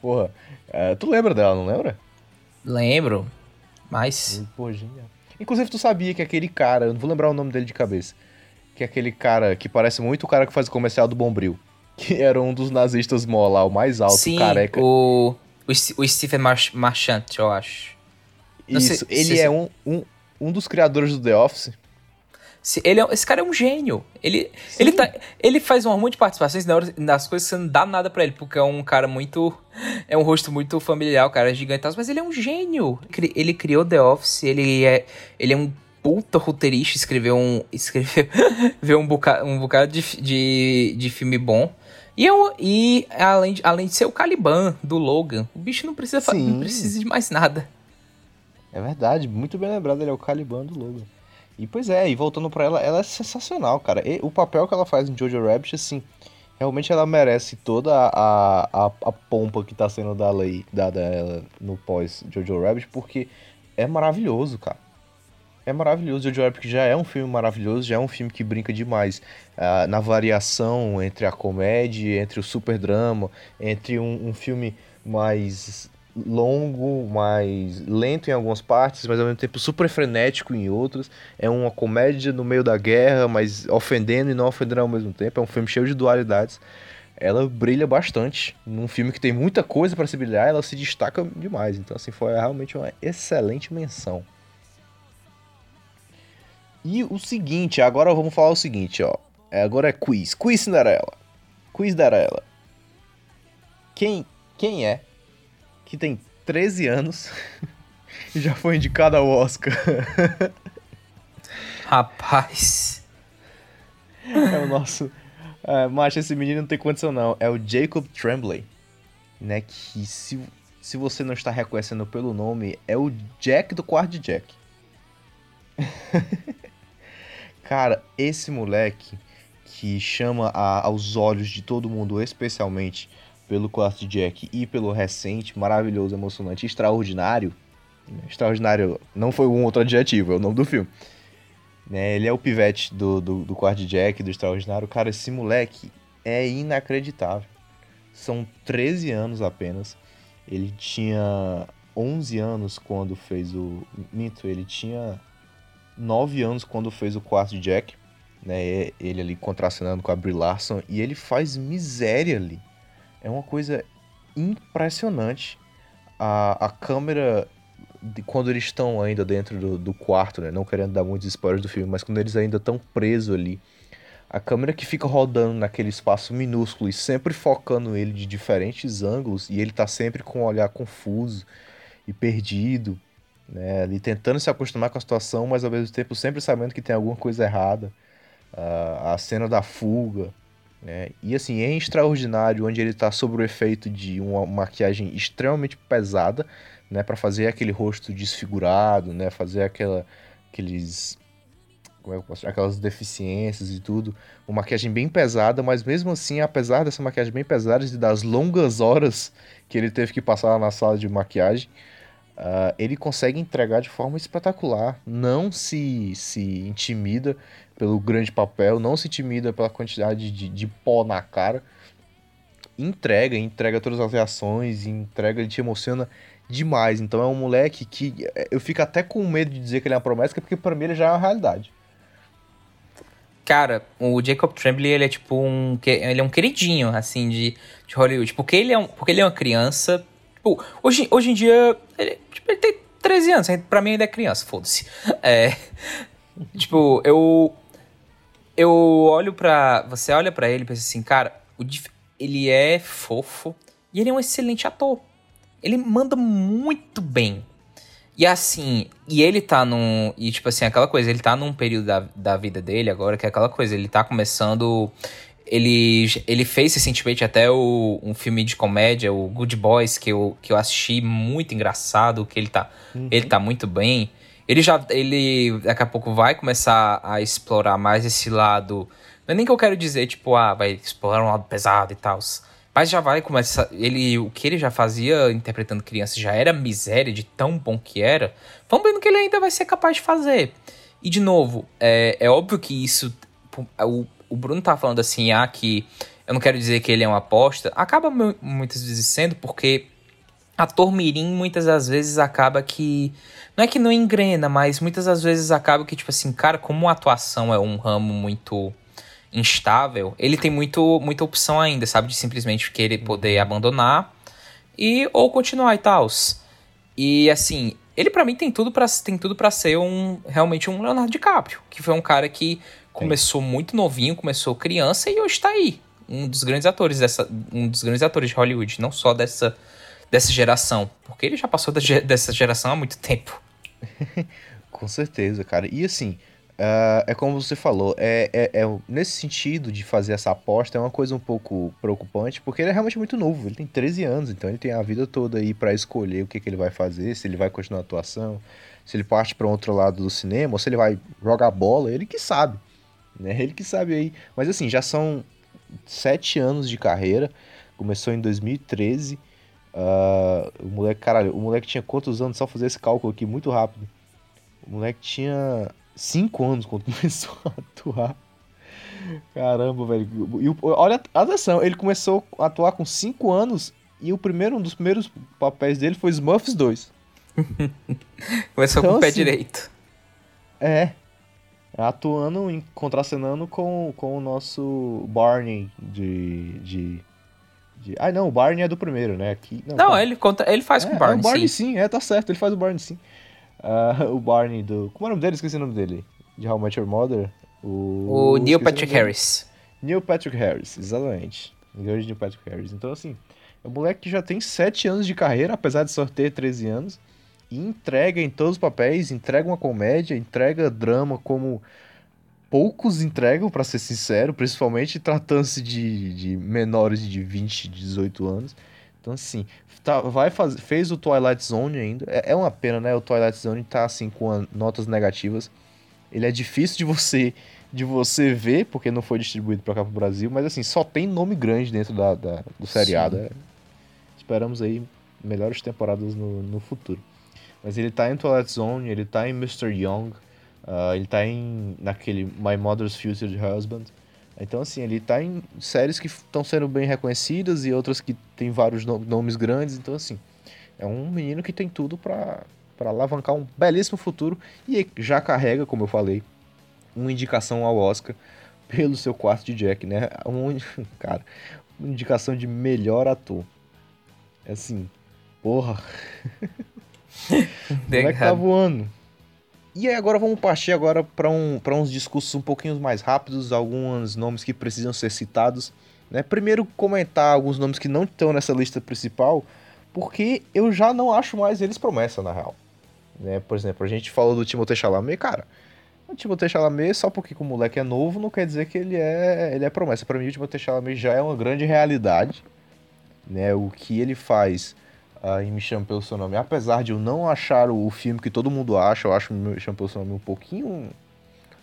Porra, é, tu lembra dela, não lembra? Lembro. Mas. Pô, genial. Inclusive, tu sabia que aquele cara, eu não vou lembrar o nome dele de cabeça, que é aquele cara que parece muito o cara que faz o comercial do Bombril. Que era um dos nazistas mó lá, o mais alto, Sim, careca. O, o, o Stephen Marchant, eu acho. Isso, sei, ele é um, um, um dos criadores do The Office. Ele é, esse cara é um gênio. Ele, ele, tá, ele faz um monte de participações nas coisas que você não dá nada para ele, porque é um cara muito. É um rosto muito familiar, o cara é mas ele é um gênio. Ele criou The Office, ele é, ele é um puta roteirista, escreveu um. Escreveu um bocado, um bocado de, de, de filme bom. E, eu, e além, de, além de ser o Caliban do Logan, o bicho não precisa, não precisa de mais nada. É verdade, muito bem lembrado, ele é o Caliban do Logan. E pois é, e voltando pra ela, ela é sensacional, cara. E, o papel que ela faz em Jojo Rabbit, assim, realmente ela merece toda a, a, a pompa que tá sendo dada, aí, dada a ela no pós Jojo Rabbit, porque é maravilhoso, cara. É maravilhoso. Jojo Rabbit já é um filme maravilhoso, já é um filme que brinca demais uh, na variação entre a comédia, entre o super drama, entre um, um filme mais longo, mais lento em algumas partes, mas ao mesmo tempo super frenético em outras. É uma comédia no meio da guerra, mas ofendendo e não ofendendo ao mesmo tempo. É um filme cheio de dualidades. Ela brilha bastante. Num filme que tem muita coisa para se brilhar, ela se destaca demais. Então, assim, foi realmente uma excelente menção. E o seguinte, agora vamos falar o seguinte, ó. É, agora é quiz. Quiz Cinderela. Quiz Cinderela. Quem, quem é que tem 13 anos e já foi indicado ao Oscar. Rapaz. É o nosso. É, macho, esse menino não tem condição, não. É o Jacob Tremblay. Né? Que se, se você não está reconhecendo pelo nome, é o Jack do quarto de Jack. Cara, esse moleque que chama a, aos olhos de todo mundo, especialmente pelo quarto de Jack e pelo recente, maravilhoso, emocionante, extraordinário. Extraordinário não foi um outro adjetivo, é o nome do filme. Né, ele é o pivete do, do, do quarto de Jack, do extraordinário. Cara, esse moleque é inacreditável. São 13 anos apenas. Ele tinha 11 anos quando fez o. Mito, ele tinha 9 anos quando fez o quarto de Jack. Né, ele ali contracenando com a Brie Larson. E ele faz miséria ali é uma coisa impressionante. A, a câmera, de, quando eles estão ainda dentro do, do quarto, né? Não querendo dar muitos spoilers do filme, mas quando eles ainda estão presos ali. A câmera que fica rodando naquele espaço minúsculo e sempre focando ele de diferentes ângulos, e ele tá sempre com um olhar confuso e perdido, né? Ali tentando se acostumar com a situação, mas ao mesmo tempo sempre sabendo que tem alguma coisa errada. Uh, a cena da fuga, né? E assim, é extraordinário onde ele está sob o efeito de uma maquiagem extremamente pesada, né, para fazer aquele rosto desfigurado, né, fazer aquela aqueles como é que eu posso aquelas deficiências e tudo, uma maquiagem bem pesada, mas mesmo assim, apesar dessa maquiagem bem pesada e das longas horas que ele teve que passar na sala de maquiagem, uh, ele consegue entregar de forma espetacular, não se se intimida pelo grande papel, não se intimida pela quantidade de, de pó na cara. Entrega, entrega todas as reações, entrega, ele te emociona demais. Então é um moleque que é, eu fico até com medo de dizer que ele é uma promessa, porque para mim ele já é uma realidade. Cara, o Jacob Tremblay, ele é tipo um. Ele é um queridinho, assim, de, de Hollywood. Porque ele é, um, porque ele é uma criança. Tipo, hoje, hoje em dia, ele, tipo, ele tem 13 anos. Pra mim ainda é criança, foda-se. É. tipo, eu eu olho para Você olha para ele e pensa assim, cara, o, ele é fofo e ele é um excelente ator. Ele manda muito bem. E assim, e ele tá num. E tipo assim, aquela coisa, ele tá num período da, da vida dele agora que é aquela coisa, ele tá começando. Ele, ele fez recentemente até o, um filme de comédia, o Good Boys, que eu, que eu assisti muito engraçado, que ele tá, uhum. ele tá muito bem. Ele já. Ele daqui a pouco vai começar a explorar mais esse lado. Não é nem que eu quero dizer, tipo, ah, vai explorar um lado pesado e tal. Mas já vai começar. Ele, o que ele já fazia interpretando criança já era miséria de tão bom que era. Vamos vendo que ele ainda vai ser capaz de fazer. E de novo, é, é óbvio que isso. O, o Bruno tá falando assim, ah, que eu não quero dizer que ele é uma aposta. Acaba muitas vezes sendo, porque ator mirim muitas das vezes acaba que não é que não engrena, mas muitas das vezes acaba que tipo assim, cara, como a atuação é um ramo muito instável, ele tem muito muita opção ainda, sabe, de simplesmente querer poder abandonar e ou continuar e tal. E assim, ele para mim tem tudo para tem tudo para ser um realmente um Leonardo DiCaprio, que foi um cara que começou muito novinho, começou criança e hoje está aí, um dos grandes atores dessa um dos grandes atores de Hollywood, não só dessa dessa geração. Porque ele já passou dessa geração há muito tempo. Com certeza, cara. E assim, Uh, é como você falou, é, é, é, nesse sentido de fazer essa aposta é uma coisa um pouco preocupante, porque ele é realmente muito novo, ele tem 13 anos, então ele tem a vida toda aí para escolher o que, que ele vai fazer, se ele vai continuar a atuação, se ele parte para outro lado do cinema, ou se ele vai jogar bola, ele que sabe, né? Ele que sabe aí. Mas assim, já são sete anos de carreira, começou em 2013, uh, o moleque, caralho, o moleque tinha quantos anos? Só fazer esse cálculo aqui muito rápido. O moleque tinha cinco anos quando começou a atuar. Caramba, velho. E, olha, atenção, ele começou a atuar com 5 anos e o primeiro, um dos primeiros papéis dele foi Smurfs 2. começou então, com o pé assim, direito. É. Atuando, em, contracenando com, com o nosso Barney de, de, de... Ah, não, o Barney é do primeiro, né? Aqui, não, não ele, conta, ele faz é, com o Barney, é, o Barney sim. sim. É, tá certo, ele faz o Barney sim. Uh, o Barney do. Como é o nome dele? Esqueci o nome dele. De How Much Your Mother. O, o Neil Patrick Harris. Neil Patrick Harris, exatamente. Grande Neil Patrick Harris. Então, assim, é um moleque que já tem 7 anos de carreira, apesar de só ter 13 anos. E entrega em todos os papéis, entrega uma comédia, entrega drama como poucos entregam, para ser sincero, principalmente tratando-se de, de menores de 20, 18 anos. Então, assim, tá, vai fazer, fez o Twilight Zone ainda. É, é, uma pena, né? O Twilight Zone tá assim com notas negativas. Ele é difícil de você de você ver, porque não foi distribuído para cá pro Brasil, mas assim, só tem nome grande dentro da, da do seriado. É. Esperamos aí melhores temporadas no, no futuro. Mas ele tá em Twilight Zone, ele tá em Mr. Young, uh, ele tá em naquele My Mother's Future Husband. Então, assim, ele tá em séries que estão sendo bem reconhecidas e outras que tem vários nomes grandes. Então, assim, é um menino que tem tudo para alavancar um belíssimo futuro e já carrega, como eu falei, uma indicação ao Oscar pelo seu quarto de Jack, né? Um, cara, uma indicação de melhor ator. É assim, porra. Como é que tá voando? E agora vamos partir agora para um, uns discursos um pouquinho mais rápidos, alguns nomes que precisam ser citados. Né? Primeiro comentar alguns nomes que não estão nessa lista principal, porque eu já não acho mais eles promessa, na real. Né? Por exemplo, a gente falou do Timothée Chalamet, cara. O Timothée Chalamet, só porque o moleque é novo, não quer dizer que ele é, ele é promessa. Para mim, o Timothée Chalamet já é uma grande realidade. Né? O que ele faz uh, em Me Chame Pelo Seu Nome. Apesar de eu não achar o, filme que todo mundo acha, eu acho Me Chame Pelo Seu Nome um pouquinho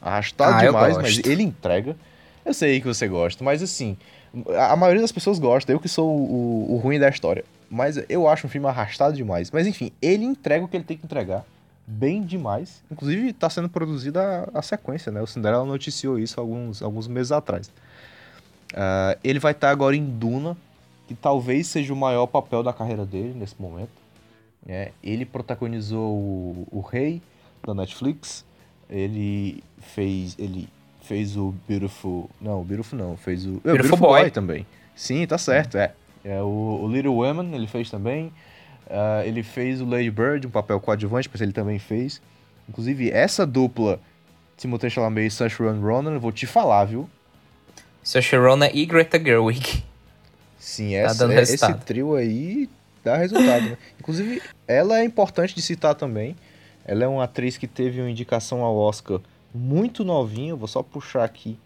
arrastado ah, demais, mas ele entrega. Eu sei que você gosta, mas assim, a maioria das pessoas gosta, eu que sou o, o, ruim da história. Mas eu acho um filme arrastado demais. Mas enfim, ele entrega o que ele tem que entregar bem demais. Inclusive, está sendo produzida a, a, sequência, né? O Cinderela noticiou isso alguns, alguns meses atrás. Uh, ele vai estar tá agora em Duna, que talvez seja o maior papel da carreira dele nesse momento. É, ele protagonizou o, o Rei da Netflix. Ele fez ele fez o Beautiful, não, o Beautiful não, fez o Beautiful, Beautiful Boy. Boy. também. Sim, tá certo, é. é o, o Little Women ele fez também. Uh, ele fez o Lady Bird, um papel coadjuvante, mas ele também fez. Inclusive, essa dupla, Timothée Chalamet e Saoirse Ronan, vou te falar, viu? Saoirse Ronan e Greta Gerwig. Sim, tá essa, é, esse trio aí dá resultado, né? Inclusive, ela é importante de citar também. Ela é uma atriz que teve uma indicação ao Oscar muito novinha. Vou só puxar aqui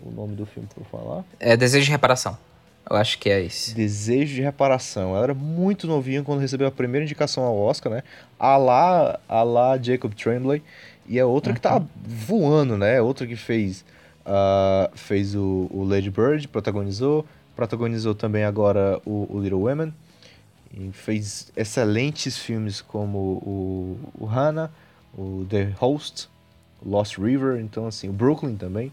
o nome do filme pra eu falar. É Desejo de Reparação. Eu acho que é esse. Desejo de Reparação. Ela era muito novinha quando recebeu a primeira indicação ao Oscar, né? A lá, a lá Jacob Tremblay. E é outra uhum. que tá voando, né? Outra que fez, uh, fez o, o Lady Bird, protagonizou protagonizou também agora o, o Little Women e fez excelentes filmes como o, o Hannah, o The Host, Lost River, então assim, o Brooklyn também.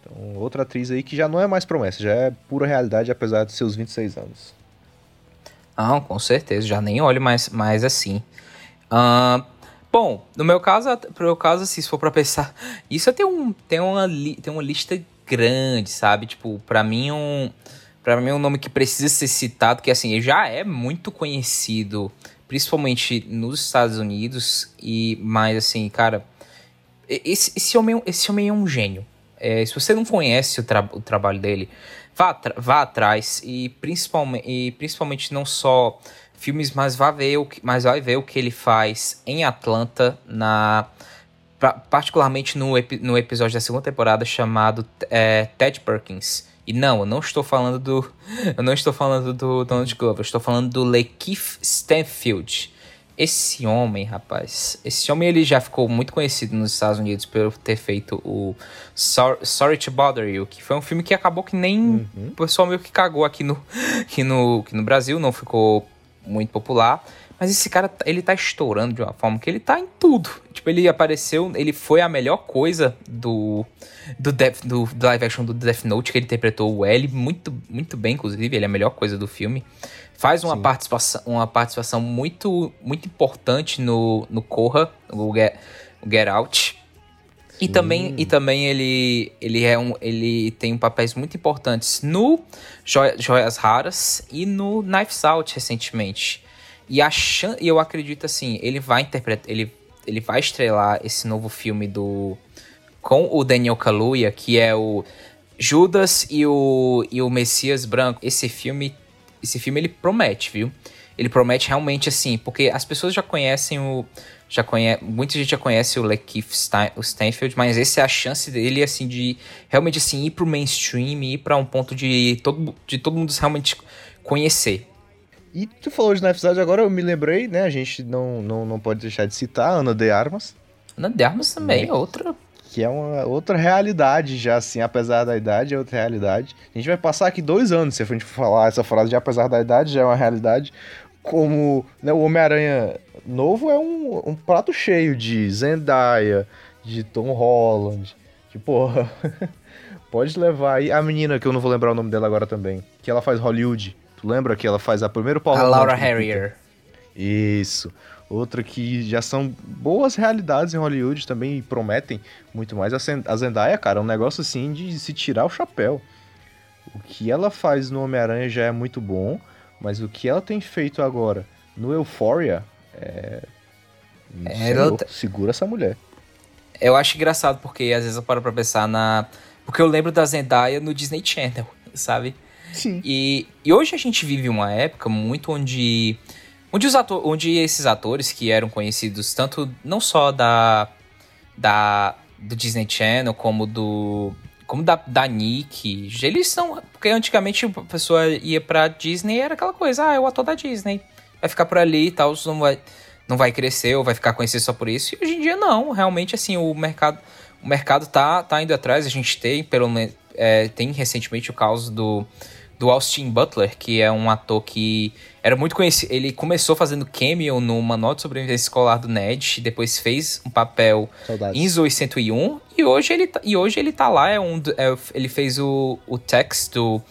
Então, outra atriz aí que já não é mais promessa, já é pura realidade apesar de seus 26 anos. Ah, com certeza, já nem olho mais, mais assim. Uh, bom, no meu caso, pro meu caso, assim, se for pra pensar, isso tem, um, tem, uma, tem uma lista grande, sabe? Tipo, pra mim, um para mim é um nome que precisa ser citado, que assim, já é muito conhecido, principalmente nos Estados Unidos, e mais assim, cara, esse, esse, homem, esse homem é um gênio. É, se você não conhece o, tra o trabalho dele, vá, vá atrás e principalmente, e principalmente não só filmes, mas vá ver o que, mas vai ver o que ele faz em Atlanta na particularmente no, no episódio da segunda temporada chamado é, Ted Perkins. E não, eu não estou falando do. Eu não estou falando do Donald Glover, eu estou falando do Lakeith Stanfield. Esse homem, rapaz, esse homem ele já ficou muito conhecido nos Estados Unidos por ter feito o Sorry, Sorry to Bother You, que foi um filme que acabou que nem uhum. o pessoal meio que cagou aqui no, aqui no, aqui no Brasil, não ficou muito popular. Mas esse cara, ele tá estourando de uma forma que ele tá em tudo. Tipo, ele apareceu, ele foi a melhor coisa do do, Death, do, do live action do Death Note, que ele interpretou o L muito, muito bem, inclusive, ele é a melhor coisa do filme. Faz uma participação, uma participação muito, muito importante no, no Korra, o Get, o Get Out. E também, e também ele, ele, é um, ele tem papéis muito importantes no Joias Raras e no Knives Out recentemente. E a e eu acredito assim, ele vai interpretar, ele, ele vai estrelar esse novo filme do com o Daniel Kaluuya, que é o Judas e o, e o Messias Branco. Esse filme, esse filme ele promete, viu? Ele promete realmente assim, porque as pessoas já conhecem o já conhece, muita gente já conhece o Lakeith Stanfield, mas essa é a chance dele assim de realmente assim ir pro mainstream, ir para um ponto de todo de todo mundo realmente conhecer. E tu falou de Knives Out, agora eu me lembrei, né? A gente não, não, não pode deixar de citar Ana de Armas. Ana de Armas também, né? outra. Que é uma outra realidade já, assim, apesar da idade, é outra realidade. A gente vai passar aqui dois anos, se a gente falar essa frase de apesar da idade, já é uma realidade. Como né, o Homem-Aranha novo é um, um prato cheio de Zendaya, de Tom Holland, de porra. Pode levar aí a menina, que eu não vou lembrar o nome dela agora também, que ela faz Hollywood. Tu lembra que ela faz a primeira Paul A Laura Harrier. Isso. Outra que já são boas realidades em Hollywood também e prometem muito mais. A Zendaya, cara, é um negócio assim de se tirar o chapéu. O que ela faz no Homem-Aranha já é muito bom, mas o que ela tem feito agora no Euphoria é. é Senhor, segura essa mulher. Eu acho engraçado porque às vezes eu paro pra pensar na. Porque eu lembro da Zendaya no Disney Channel, sabe? Sim. E, e hoje a gente vive uma época muito onde. Onde, os ator, onde esses atores que eram conhecidos tanto não só da, da do Disney Channel como do como da, da Nick, eles são porque antigamente a pessoa ia pra Disney era aquela coisa, ah, é o ator da Disney, vai ficar por ali e tal, não vai não vai crescer ou vai ficar conhecido só por isso. E hoje em dia não, realmente assim, o mercado o mercado tá tá indo atrás, a gente tem pelo menos é, tem recentemente o caso do do Austin Butler, que é um ator que era muito conhecido. Ele começou fazendo cameo no Manual de Sobrevivência Escolar do Ned, depois fez um papel Saudades. em Zoe 101, e hoje ele, tá, e hoje ele tá lá, é um, é, ele fez o, o do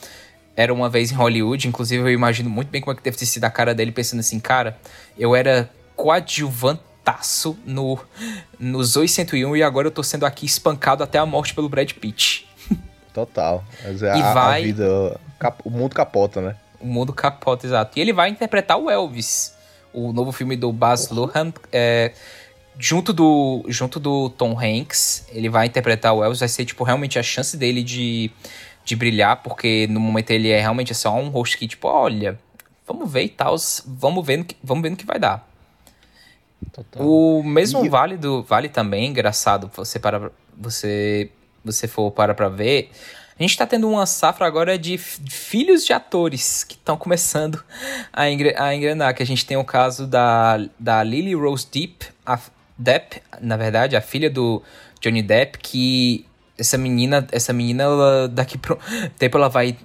Era Uma Vez em Hollywood, inclusive eu imagino muito bem como é que deve ter sido a cara dele, pensando assim, cara, eu era coadjuvantaço no, no Zoe 101 e agora eu tô sendo aqui espancado até a morte pelo Brad Pitt. Total. Mas é e a, vai... a vida o mundo capota, né? O mundo capota, exato. E ele vai interpretar o Elvis, o novo filme do Baz Luhrmann, é, junto do junto do Tom Hanks. Ele vai interpretar o Elvis, vai ser tipo realmente a chance dele de, de brilhar, porque no momento ele é realmente só um rosto que tipo, olha, vamos ver e tal, vamos ver no que, vamos ver no que vai dar. Total. O mesmo e... vale do vale também, engraçado, você para você você for para para ver, a gente está tendo uma safra agora de filhos de atores que estão começando a, engre a engrenar. Que a gente tem o caso da, da Lily Rose Depp, a Depp, na verdade, a filha do Johnny Depp, que essa menina, essa menina, ela, daqui pro tempo ela vai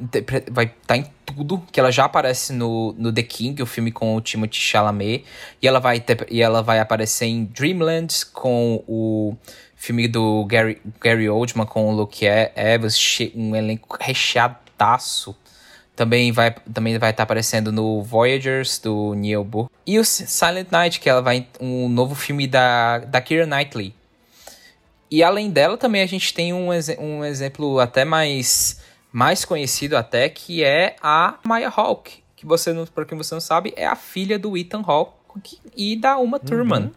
vai estar tá em tudo, que ela já aparece no, no The King, o filme com o Timothy Chalamet, e ela vai ter, e ela vai aparecer em Dreamland com o filme do Gary, Gary Oldman com o Luke Evans, um elenco recheadaço. Também vai também vai estar tá aparecendo no Voyagers do Neil Burke. E o Silent Night, que ela vai um novo filme da da Keira Knightley. E além dela também a gente tem um, um exemplo até mais mais conhecido até que é a Maya Hawke, que você não, para quem você não sabe, é a filha do Ethan Hawke e da Uma Thurman. Uhum.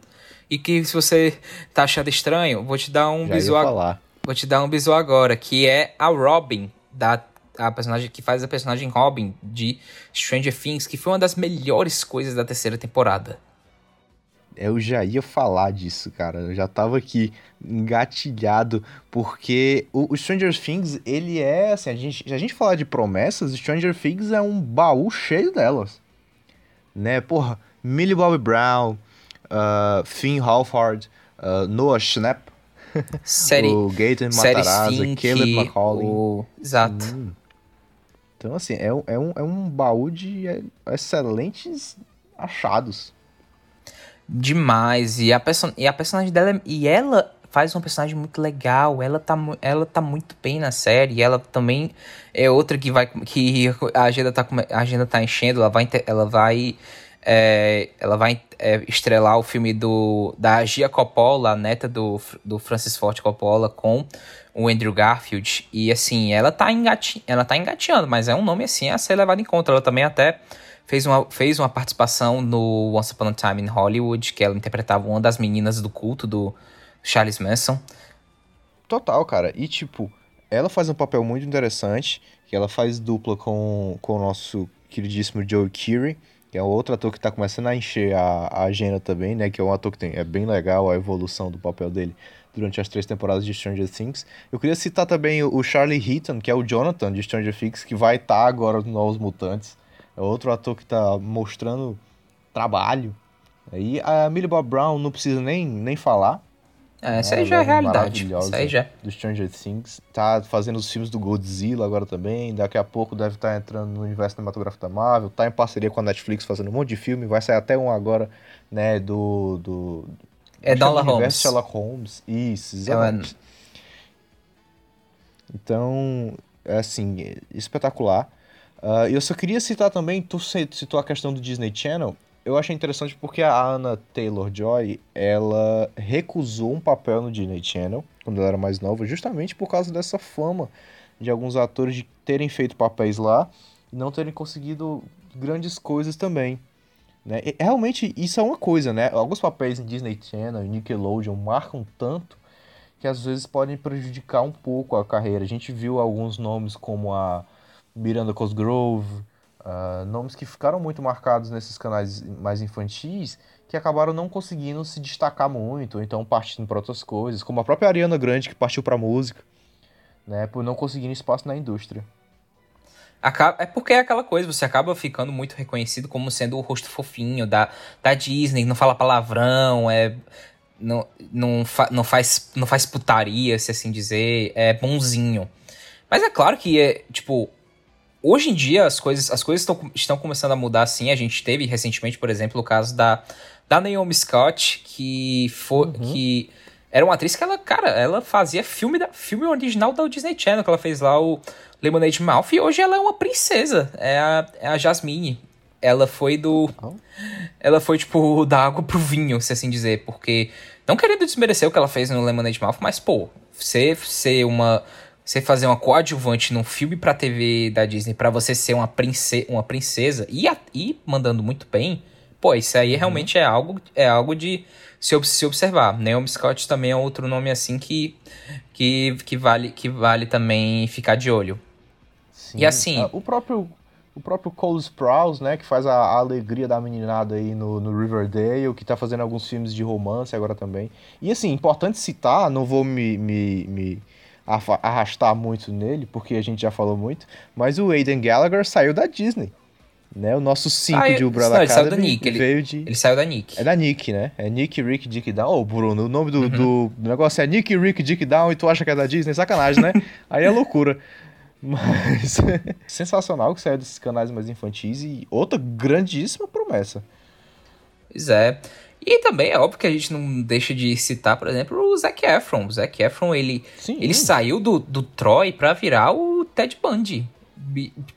E que se você tá achando estranho, vou te dar um visual. Vou te dar um visual agora, que é a Robin, da a personagem que faz a personagem Robin de Stranger Things, que foi uma das melhores coisas da terceira temporada. Eu já ia falar disso, cara. Eu já tava aqui engatilhado, porque o, o Stranger Things, ele é, assim, a gente, se a gente falar de promessas, Stranger Things é um baú cheio delas. Né, porra, Millie Bobby Brown, uh, Finn Halford, uh, Noah Schnapp, série, o Gaten Matarazzo, Caleb McCauley. O... Exato. Hum. Então, assim, é, é, um, é um baú de excelentes achados. Demais. E a, person e a personagem dela. É, e ela faz uma personagem muito legal. Ela tá, ela tá muito bem na série. ela também é outra que vai. que a agenda tá, a agenda tá enchendo. Ela vai. Ela vai. É, ela vai é, estrelar o filme do, da Gia Coppola, a neta do, do Francis Ford Coppola, com o Andrew Garfield. E assim, ela tá, ela tá engateando, mas é um nome assim a ser levado em conta. Ela também até fez uma, fez uma participação no Once Upon a Time in Hollywood, que ela interpretava uma das meninas do culto do Charles Manson. Total, cara. E tipo, ela faz um papel muito interessante, que ela faz dupla com, com o nosso queridíssimo Joe Keery, que é outro ator que tá começando a encher a, a agenda também, né? Que é um ator que tem, é bem legal a evolução do papel dele durante as três temporadas de Stranger Things. Eu queria citar também o Charlie Heaton, que é o Jonathan de Stranger Things, que vai estar tá agora no Novos Mutantes. É outro ator que está mostrando trabalho. E a Millie Bob Brown não precisa nem, nem falar. É, essa aí já é realidade. Isso aí já. Do Stranger Things. Tá fazendo os filmes do Godzilla agora também. Daqui a pouco deve estar tá entrando no universo cinematográfico da Marvel. Tá em parceria com a Netflix fazendo um monte de filme. Vai sair até um agora, né, do... do é Dola Holmes. Sherlock Holmes. Isso, exatamente. É, então, é assim, espetacular. Uh, eu só queria citar também, tu citou a questão do Disney Channel, eu achei interessante porque a Anna Taylor-Joy, ela recusou um papel no Disney Channel, quando ela era mais nova, justamente por causa dessa fama de alguns atores de terem feito papéis lá e não terem conseguido grandes coisas também. Né? E, realmente, isso é uma coisa, né? Alguns papéis em Disney Channel e Nickelodeon marcam tanto que às vezes podem prejudicar um pouco a carreira. A gente viu alguns nomes como a Miranda Cosgrove, uh, nomes que ficaram muito marcados nesses canais mais infantis, que acabaram não conseguindo se destacar muito, ou então partindo para outras coisas, como a própria Ariana Grande, que partiu para música, né, por não conseguir espaço na indústria. É porque é aquela coisa, você acaba ficando muito reconhecido como sendo o rosto fofinho da, da Disney, não fala palavrão, é, não, não, fa, não, faz, não faz putaria, se assim dizer, é bonzinho. Mas é claro que, é, tipo, Hoje em dia as coisas, as coisas estão, estão começando a mudar sim. A gente teve recentemente, por exemplo, o caso da, da Naomi Scott, que foi. Uhum. que era uma atriz que ela, cara, ela fazia filme, da, filme original da Disney Channel, que ela fez lá o Lemonade Mouth, e hoje ela é uma princesa. É a, é a Jasmine. Ela foi do. Ela foi, tipo, da água pro vinho, se assim dizer, porque. Não querendo desmerecer o que ela fez no Lemonade Mouth, mas, pô, ser, ser uma você fazer uma coadjuvante num filme pra TV da Disney para você ser uma, prince uma princesa e, a, e mandando muito bem, pô, isso aí uhum. realmente é algo, é algo de se, se observar. Naomi Scott também é outro nome assim que, que, que, vale, que vale também ficar de olho. Sim. E assim. Uh, o próprio. O próprio Cole Sprouse, né, que faz a, a, alegria da meninada aí no, no Riverdale, que tá fazendo alguns filmes de romance agora também. E assim, importante citar, não vou me, me, me arrastar muito nele, porque a gente já falou muito, mas o Aiden Gallagher saiu da Disney. Né? O nosso 5 de Umbrella não, ele saiu da Nick. veio ele, de... ele saiu da Nick. É da Nick, né? É Nick, Rick, Dick Down. Ô, oh, Bruno, o nome do, uhum. do, negócio é Nick, Rick, Dick Down e tu acha que é da Disney? Sacanagem, né? Aí é loucura. Mas sensacional que saiu desses canais mais infantis e outra grandíssima promessa. Pois é. E também é óbvio que a gente não deixa de citar, por exemplo, o Zac Efron. O Zac Efron, ele, ele saiu do, do Troy pra virar o Ted Bundy.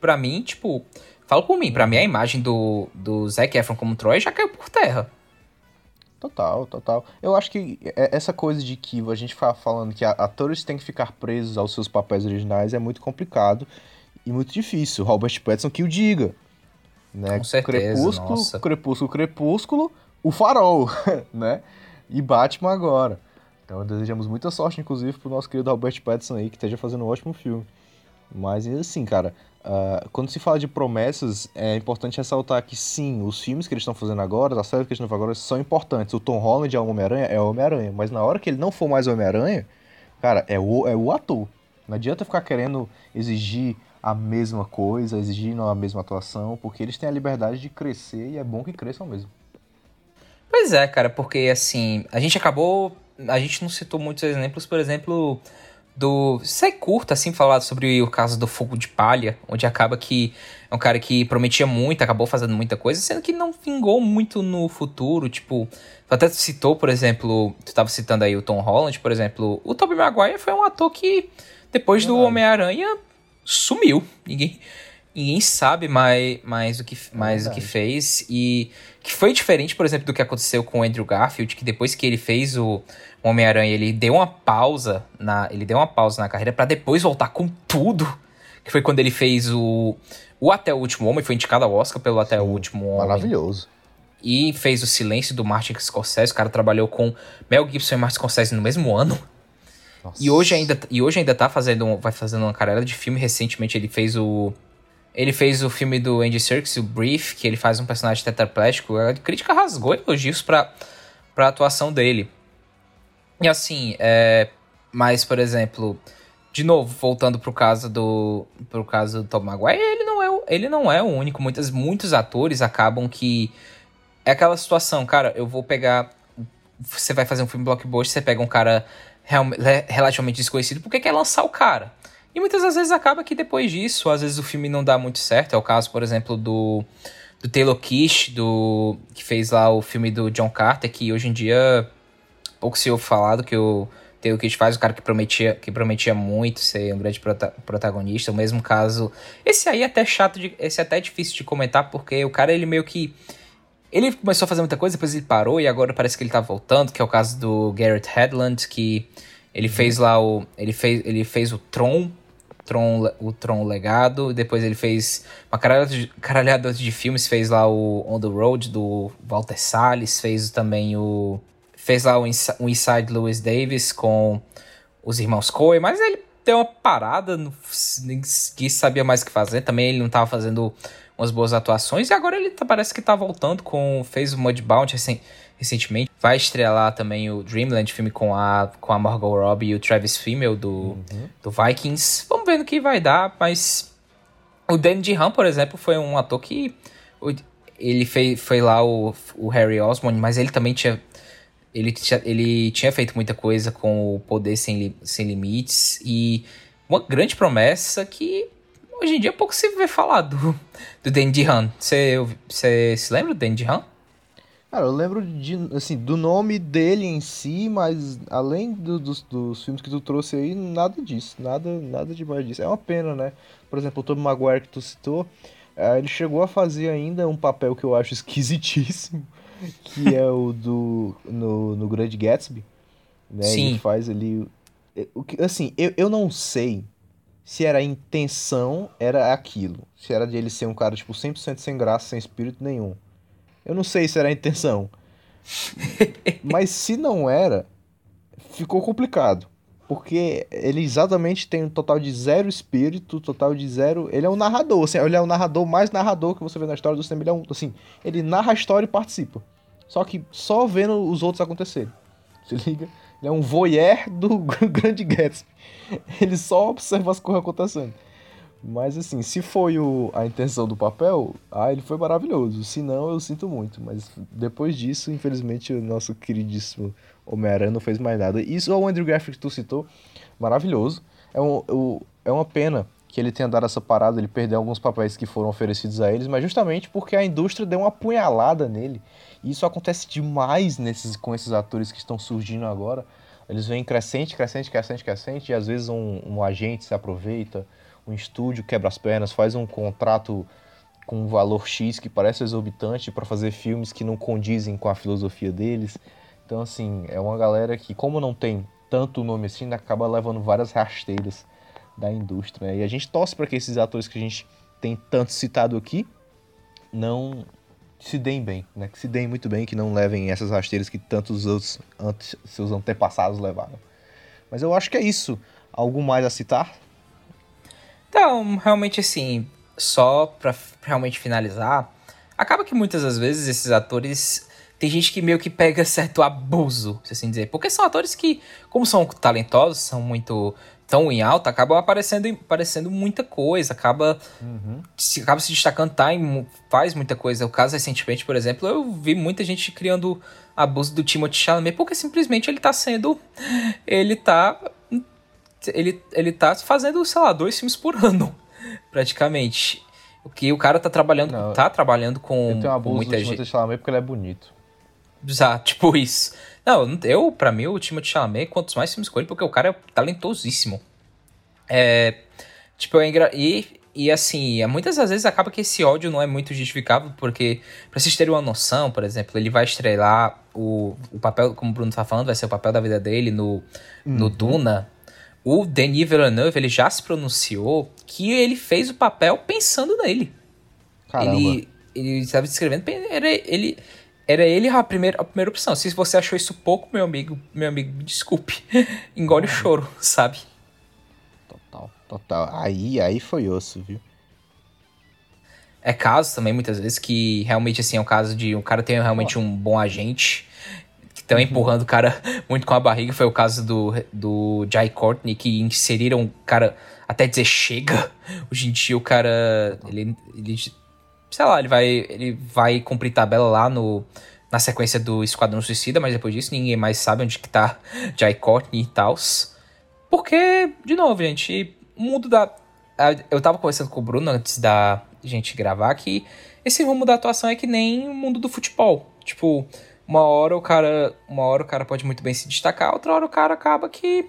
Pra mim, tipo... Falo por mim, pra mim a imagem do, do Zac Efron como Troy já caiu por terra. Total, total. Eu acho que é, essa coisa de que a gente fala falando que atores têm que ficar presos aos seus papéis originais é muito complicado e muito difícil. Robert Pattinson que o diga. Né? Com certeza, Crepúsculo, nossa. Crepúsculo, Crepúsculo, o Farol, né? E Batman agora. Então desejamos muita sorte, inclusive, pro nosso querido Robert Pattinson aí, que esteja fazendo um ótimo filme. Mas assim, cara, uh, quando se fala de promessas, é importante ressaltar que sim, os filmes que eles estão fazendo agora, as séries que eles estão fazendo agora, são importantes. O Tom Holland é o Homem-Aranha, é o Homem-Aranha. Mas na hora que ele não for mais Homem-Aranha, cara, é o, é o ator. Não adianta ficar querendo exigir a mesma coisa, exigindo a mesma atuação, porque eles têm a liberdade de crescer e é bom que cresçam mesmo. Pois é, cara, porque assim, a gente acabou. A gente não citou muitos exemplos, por exemplo, do. Sai curto, assim, falar sobre o caso do fogo de palha, onde acaba que é um cara que prometia muito, acabou fazendo muita coisa, sendo que não vingou muito no futuro. Tipo, tu até citou, por exemplo, tu estava citando aí o Tom Holland, por exemplo, o Tobey Maguire foi um ator que, depois do Homem-Aranha, sumiu. Ninguém ninguém sabe mais, mais, o, que, é mais é o que fez. E que foi diferente, por exemplo, do que aconteceu com o Andrew Garfield, que depois que ele fez o Homem-Aranha, ele deu uma pausa na, ele deu uma pausa na carreira para depois voltar com tudo. Que foi quando ele fez o, o Até o Último Homem, foi indicado ao Oscar pelo Até Sim, o Último Homem. Maravilhoso. E fez o Silêncio do Martin Scorsese. O cara trabalhou com Mel Gibson e Martin Scorsese no mesmo ano. Nossa. E hoje ainda, e hoje ainda tá fazendo, vai fazendo uma carreira de filme. Recentemente ele fez o ele fez o filme do Andy Serkis, o Brief, que ele faz um personagem tetraplégico. A crítica rasgou elogios pra, pra atuação dele. E assim, é, mas, por exemplo, de novo, voltando pro caso do pro caso do Tom Maguire, ele não é o, ele não é o único. Muitas, muitos atores acabam que é aquela situação, cara, eu vou pegar você vai fazer um filme blockbuster, você pega um cara real, relativamente desconhecido, porque quer lançar o cara. E muitas das vezes acaba que depois disso, às vezes o filme não dá muito certo. É o caso, por exemplo, do, do Taylor Kish, do, que fez lá o filme do John Carter, que hoje em dia pouco se ouve falado que o Taylor Kish faz, o cara que prometia, que prometia muito ser um grande prota protagonista. O mesmo caso. Esse aí é até chato, de, esse é até difícil de comentar, porque o cara ele meio que. Ele começou a fazer muita coisa, depois ele parou e agora parece que ele tá voltando, que é o caso do Garrett Hedlund, que ele fez lá o. Ele fez, ele fez o Tron Tron, o Tron Legado, depois ele fez uma caralhada de, de filmes, fez lá o On the Road do Walter Salles, fez também o fez lá o, Inside Lewis Davis com os irmãos Coen, mas ele deu uma parada, não quis sabia mais o que fazer, também ele não estava fazendo umas boas atuações e agora ele tá, parece que tá voltando com fez o Mudbound assim, recentemente. Vai estrelar também o Dreamland, filme com a, com a Margot Robbie e o Travis Fimmel do, uhum. do Vikings. Vamos ver no que vai dar, mas o Danny DeHaan, por exemplo, foi um ator que ele fez, foi lá o, o Harry Osmond, mas ele também tinha ele, ele tinha feito muita coisa com o Poder Sem, Sem Limites e uma grande promessa que hoje em dia pouco se vê falar do, do Danny DeHaan. Você se lembra do Danny DeHaan? Cara, eu lembro de, assim, do nome dele em si, mas além do, dos, dos filmes que tu trouxe aí, nada disso, nada, nada demais disso. É uma pena, né? Por exemplo, o Tobey Maguire que tu citou, é, ele chegou a fazer ainda um papel que eu acho esquisitíssimo, que é o do no, no Grande Gatsby, né? Sim. Ele faz ali o que assim, eu, eu não sei se era a intenção, era aquilo. Se era de ele ser um cara tipo 100% sem graça, sem espírito nenhum. Eu não sei se era a intenção. Mas se não era, ficou complicado. Porque ele exatamente tem um total de zero espírito, total de zero. Ele é um narrador, assim, ele é o narrador mais narrador que você vê na história do cinema. Ele é um, assim, ele narra a história e participa. Só que só vendo os outros acontecerem. Se liga? Ele é um voyeur do Grande Gatsby. Ele só observa as coisas acontecendo. Mas assim, se foi o, a intenção do papel, ah, ele foi maravilhoso. Se não, eu sinto muito. Mas depois disso, infelizmente, o nosso queridíssimo Homem-Aranha não fez mais nada. Isso o Andrew Garfield que tu citou, maravilhoso. É, um, é uma pena que ele tenha dado essa parada, ele perdeu alguns papéis que foram oferecidos a eles, mas justamente porque a indústria deu uma punhalada nele. E isso acontece demais nesses, com esses atores que estão surgindo agora. Eles vêm crescente, crescente, crescente, crescente, e às vezes um, um agente se aproveita um estúdio quebra as pernas, faz um contrato com um valor X que parece exorbitante para fazer filmes que não condizem com a filosofia deles. Então, assim, é uma galera que, como não tem tanto nome assim, acaba levando várias rasteiras da indústria. E a gente torce para que esses atores que a gente tem tanto citado aqui não se deem bem, né? Que se deem muito bem, que não levem essas rasteiras que tantos outros seus antepassados levaram. Mas eu acho que é isso. Algo mais a citar? Então, realmente assim, só pra realmente finalizar, acaba que muitas das vezes esses atores. Tem gente que meio que pega certo abuso, se assim dizer. Porque são atores que, como são talentosos, são muito tão em alta, acabam aparecendo, aparecendo muita coisa, acaba, uhum. se, acaba se destacando, tá, e faz muita coisa. O caso recentemente, por exemplo, eu vi muita gente criando abuso do Timothée Chalamet, porque simplesmente ele tá sendo. Ele tá. Ele, ele tá fazendo, sei lá, dois filmes por ano, praticamente. O que o cara tá trabalhando, Não, tá trabalhando com, eu tenho abuso com muita gente. Chalamet porque ele é bonito. Exato, tipo isso. Não, eu, pra mim, o Timothée Chalamet, quantos mais filmes com ele, porque o cara é talentosíssimo. É. Tipo, é engra... e, e assim, muitas das vezes acaba que esse ódio não é muito justificável, porque, pra vocês terem uma noção, por exemplo, ele vai estrelar o, o papel, como o Bruno tá falando, vai ser o papel da vida dele no, uhum. no Duna. O Denis Villeneuve, ele já se pronunciou que ele fez o papel pensando nele. Caramba. Ele, ele estava escrevendo, ele, ele, era ele a primeira, a primeira opção. Se você achou isso pouco, meu amigo, meu amigo, me desculpe. Engole o choro, sabe? Total, total. Aí, aí foi osso, viu? É caso também, muitas vezes, que realmente, assim, é um caso de um cara ter realmente um bom agente estão empurrando o cara muito com a barriga. Foi o caso do, do Jai Courtney, que inseriram o cara até dizer chega. Hoje em dia o cara, ele, ele sei lá, ele vai, ele vai cumprir tabela lá no, na sequência do Esquadrão Suicida, mas depois disso ninguém mais sabe onde que tá Jai Courtney e tal. Porque, de novo, gente, o mundo da... Eu tava conversando com o Bruno antes da gente gravar que esse rumo da atuação é que nem o mundo do futebol. Tipo, uma hora o cara, uma hora o cara pode muito bem se destacar, outra hora o cara acaba que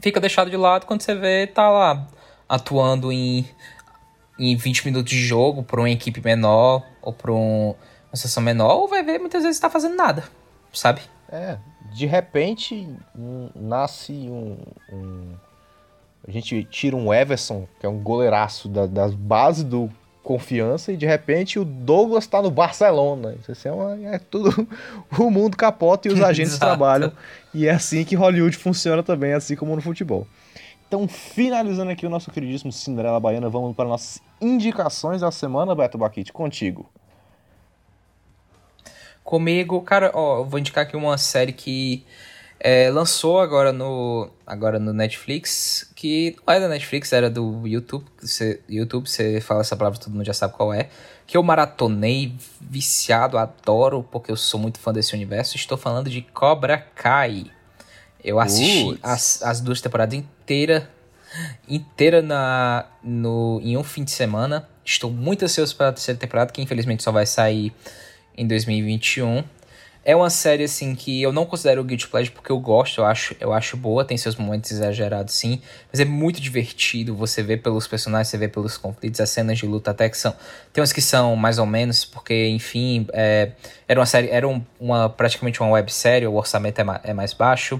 fica deixado de lado quando você vê tá lá atuando em em 20 minutos de jogo para uma equipe menor ou para um, uma sessão menor, ou vai ver muitas vezes está fazendo nada, sabe? É, de repente um, nasce um, um, A gente tira um Everson, que é um goleiraço da, das bases do confiança, e de repente o Douglas está no Barcelona. Isso é, uma, é tudo. O mundo capota e os agentes trabalham. E é assim que Hollywood funciona também, assim como no futebol. Então, finalizando aqui o nosso queridíssimo Cinderela Baiana, vamos para nossas indicações da semana, Beto Baquite, contigo. Comigo, cara, ó, eu vou indicar aqui uma série que é, lançou agora no, agora no Netflix, que não é da Netflix, era do YouTube. Você, YouTube, você fala essa palavra, todo mundo já sabe qual é. Que eu maratonei, viciado, adoro, porque eu sou muito fã desse universo. Estou falando de Cobra Kai. Eu assisti as, as duas temporadas inteiras inteira na, no, em um fim de semana. Estou muito ansioso para a terceira temporada, que infelizmente só vai sair em 2021. É uma série assim que eu não considero Guilty Pleasure porque eu gosto, eu acho, eu acho boa, tem seus momentos exagerados sim, mas é muito divertido, você vê pelos personagens, você vê pelos conflitos, as cenas de luta até que são, tem umas que são mais ou menos, porque enfim, é, era uma série, era um, uma praticamente uma websérie, o orçamento é, ma, é mais baixo,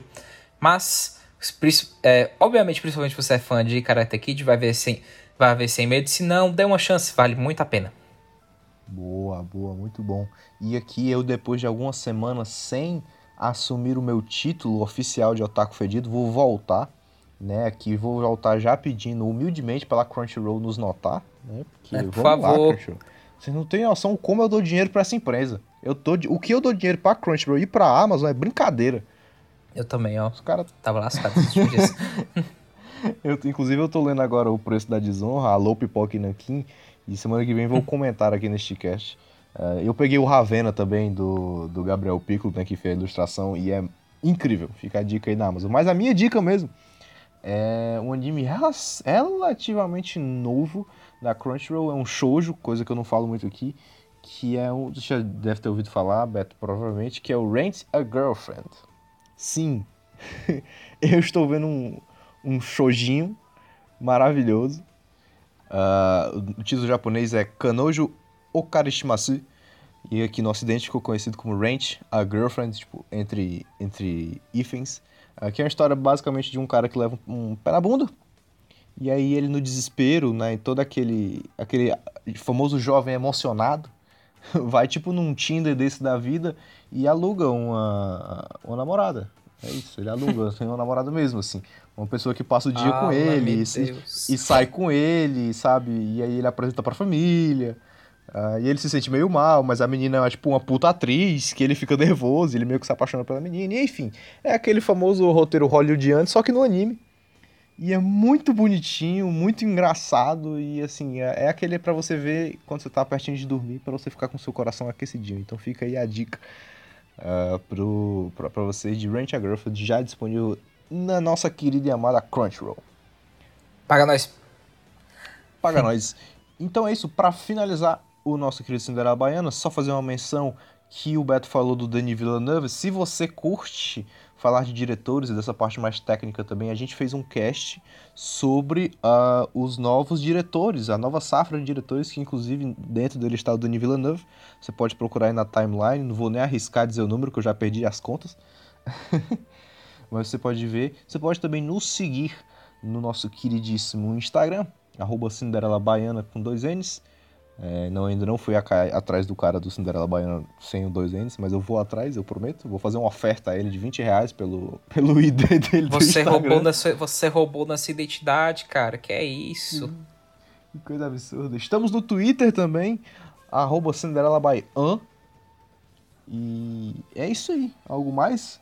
mas é, obviamente, principalmente se você é fã de Karate Kid, vai ver sem, vai ver sem medo. Se não, dê uma chance, vale muito a pena. Boa, boa, muito bom. E aqui eu, depois de algumas semanas sem assumir o meu título oficial de Otaku Fedido, vou voltar, né? Aqui vou voltar já pedindo humildemente pela Crunchyroll nos notar, né? Porque é, por favor. Lá, Vocês não têm noção como eu dou dinheiro para essa empresa. Eu tô, o que eu dou dinheiro pra Crunchyroll e pra Amazon é brincadeira. Eu também, ó. Os caras. Tava lascado eu, Inclusive, eu tô lendo agora o preço da desonra, Alô Pipoca e Nankin. E semana que vem vou comentar aqui neste cast. Uh, eu peguei o Ravena também, do, do Gabriel Piccolo, né, que fez a ilustração, e é incrível. Fica a dica aí na Amazon. Mas a minha dica mesmo é um anime relativamente novo da Crunchyroll. É um shoujo, coisa que eu não falo muito aqui. Que é um. Você já deve ter ouvido falar, Beto, provavelmente, que é o Rent a Girlfriend. Sim, eu estou vendo um, um shojinho maravilhoso. Uh, o título japonês é Kanojo Okarishimasu. E aqui no ocidente ficou conhecido como Ranch, a Girlfriend, tipo, entre, entre hífens. Aqui é uma história basicamente de um cara que leva um pé na bunda. E aí ele no desespero, né, todo aquele, aquele famoso jovem emocionado, vai tipo num Tinder desse da vida e aluga uma, uma namorada. É isso, ele aluga, tem uma namorada mesmo, assim. Uma pessoa que passa o dia ah, com ele e, e, sai com ele, sabe? E aí ele apresenta pra família. Uh, e ele se sente meio mal, mas a menina é tipo uma puta atriz, que ele fica nervoso, ele meio que se apaixona pela menina, e enfim. É aquele famoso roteiro hollywoodiano, só que no anime. E é muito bonitinho, muito engraçado, e assim, é, é aquele para você ver quando você tá pertinho de dormir, para você ficar com seu coração aquecidinho. Então fica aí a dica uh, pro, pra, pra vocês de Rent a Girlfriend, já disponível na nossa querida e amada Crunchyroll. Paga nós. Paga nós. Então é isso, para finalizar o nosso querido Cinderela Baiana, só fazer uma menção que o Beto falou do Denis Villeneuve. Se você curte falar de diretores e dessa parte mais técnica também, a gente fez um cast sobre uh, os novos diretores, a nova safra de diretores, que inclusive dentro dele está o Denis Villeneuve. Você pode procurar aí na timeline, não vou nem arriscar dizer o número, que eu já perdi as contas. Mas você pode ver. Você pode também nos seguir no nosso queridíssimo Instagram, arroba Cinderela Baiana com dois N's. É, não, ainda não fui a, atrás do cara do Cinderela Baiana sem o dois N's, mas eu vou atrás, eu prometo. Vou fazer uma oferta a ele de 20 reais pelo, pelo ID dele você roubou nessa, Você roubou nessa identidade, cara. Que é isso? Que coisa absurda. Estamos no Twitter também, arroba Cinderela Baiana. E é isso aí. Algo mais?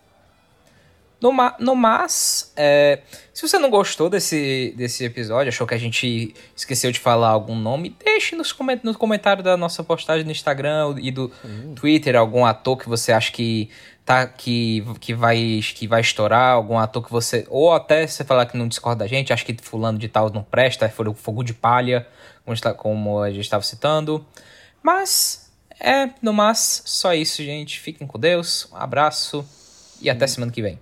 No, no mas, é, se você não gostou desse, desse episódio, achou que a gente esqueceu de falar algum nome, deixe nos coment no comentário da nossa postagem no Instagram e do Twitter algum ator que você acha que tá que, que vai que vai estourar, algum ator que você ou até você falar que não discorda da gente, acha que fulano de tal não presta, foi o fogo de palha, como a gente estava citando. Mas é, no mais, só isso, gente. Fiquem com Deus. Um abraço e até semana que vem.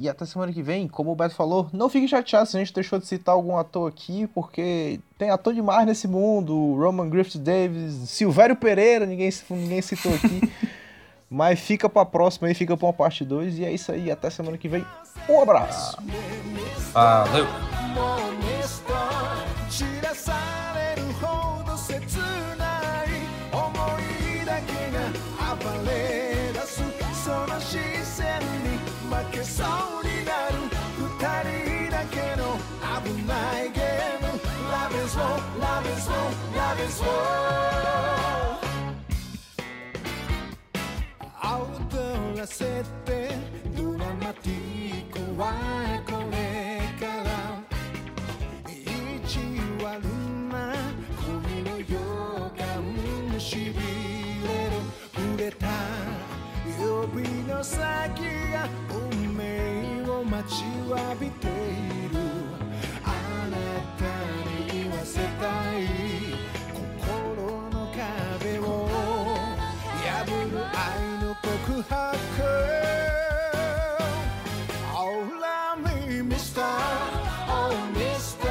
E até semana que vem, como o Beto falou, não fique chateado se a gente deixou de citar algum ator aqui, porque tem ator demais nesse mundo. Roman Griffith Davis, Silvério Pereira, ninguém, ninguém citou aqui. Mas fica pra próxima aí, fica pra uma parte 2. E é isso aí, até semana que vem. Um abraço! Valeu! けそうになる二人だけの危ないゲーム。Love is war, love is war, love is war せてドラマティックはこれから。意地悪な恋の予感しびれる。触れた。指の先が思を待ちわびている。あなたに言わせたい。心の壁を。破る愛の告白。Oh love me Mr. Oh Mr.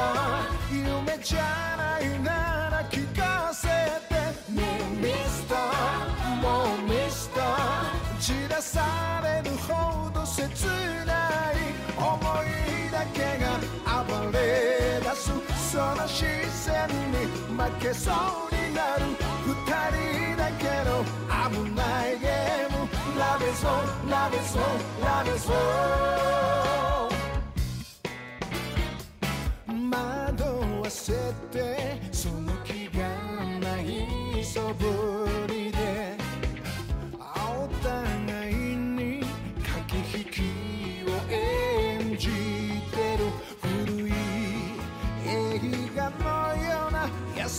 夢じゃないなら聞かせて。ね Mister もう Mr. 散らされるほど切ない。が暴れ出すその視線に負けそうになる二人だけの危ないゲーム。Love is war, love is war, love is war 惑わせてその気がないそぶり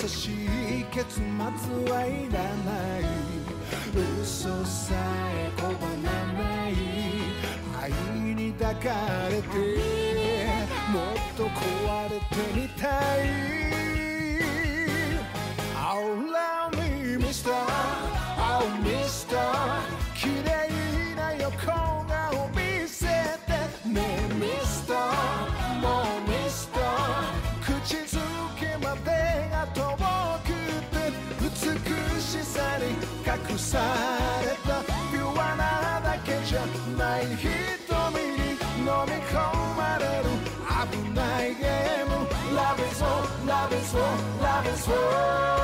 しい結末はいらない。嘘さえ拒まない。愛に抱かれてもっと壊れてみたい。されたピュアなだけじゃない瞳に飲み込まれる危ないゲーム Love is war, love is war, love is war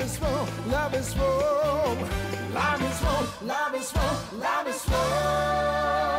love is wrong, love is wrong. Love is wrong, love is wrong, love is wrong.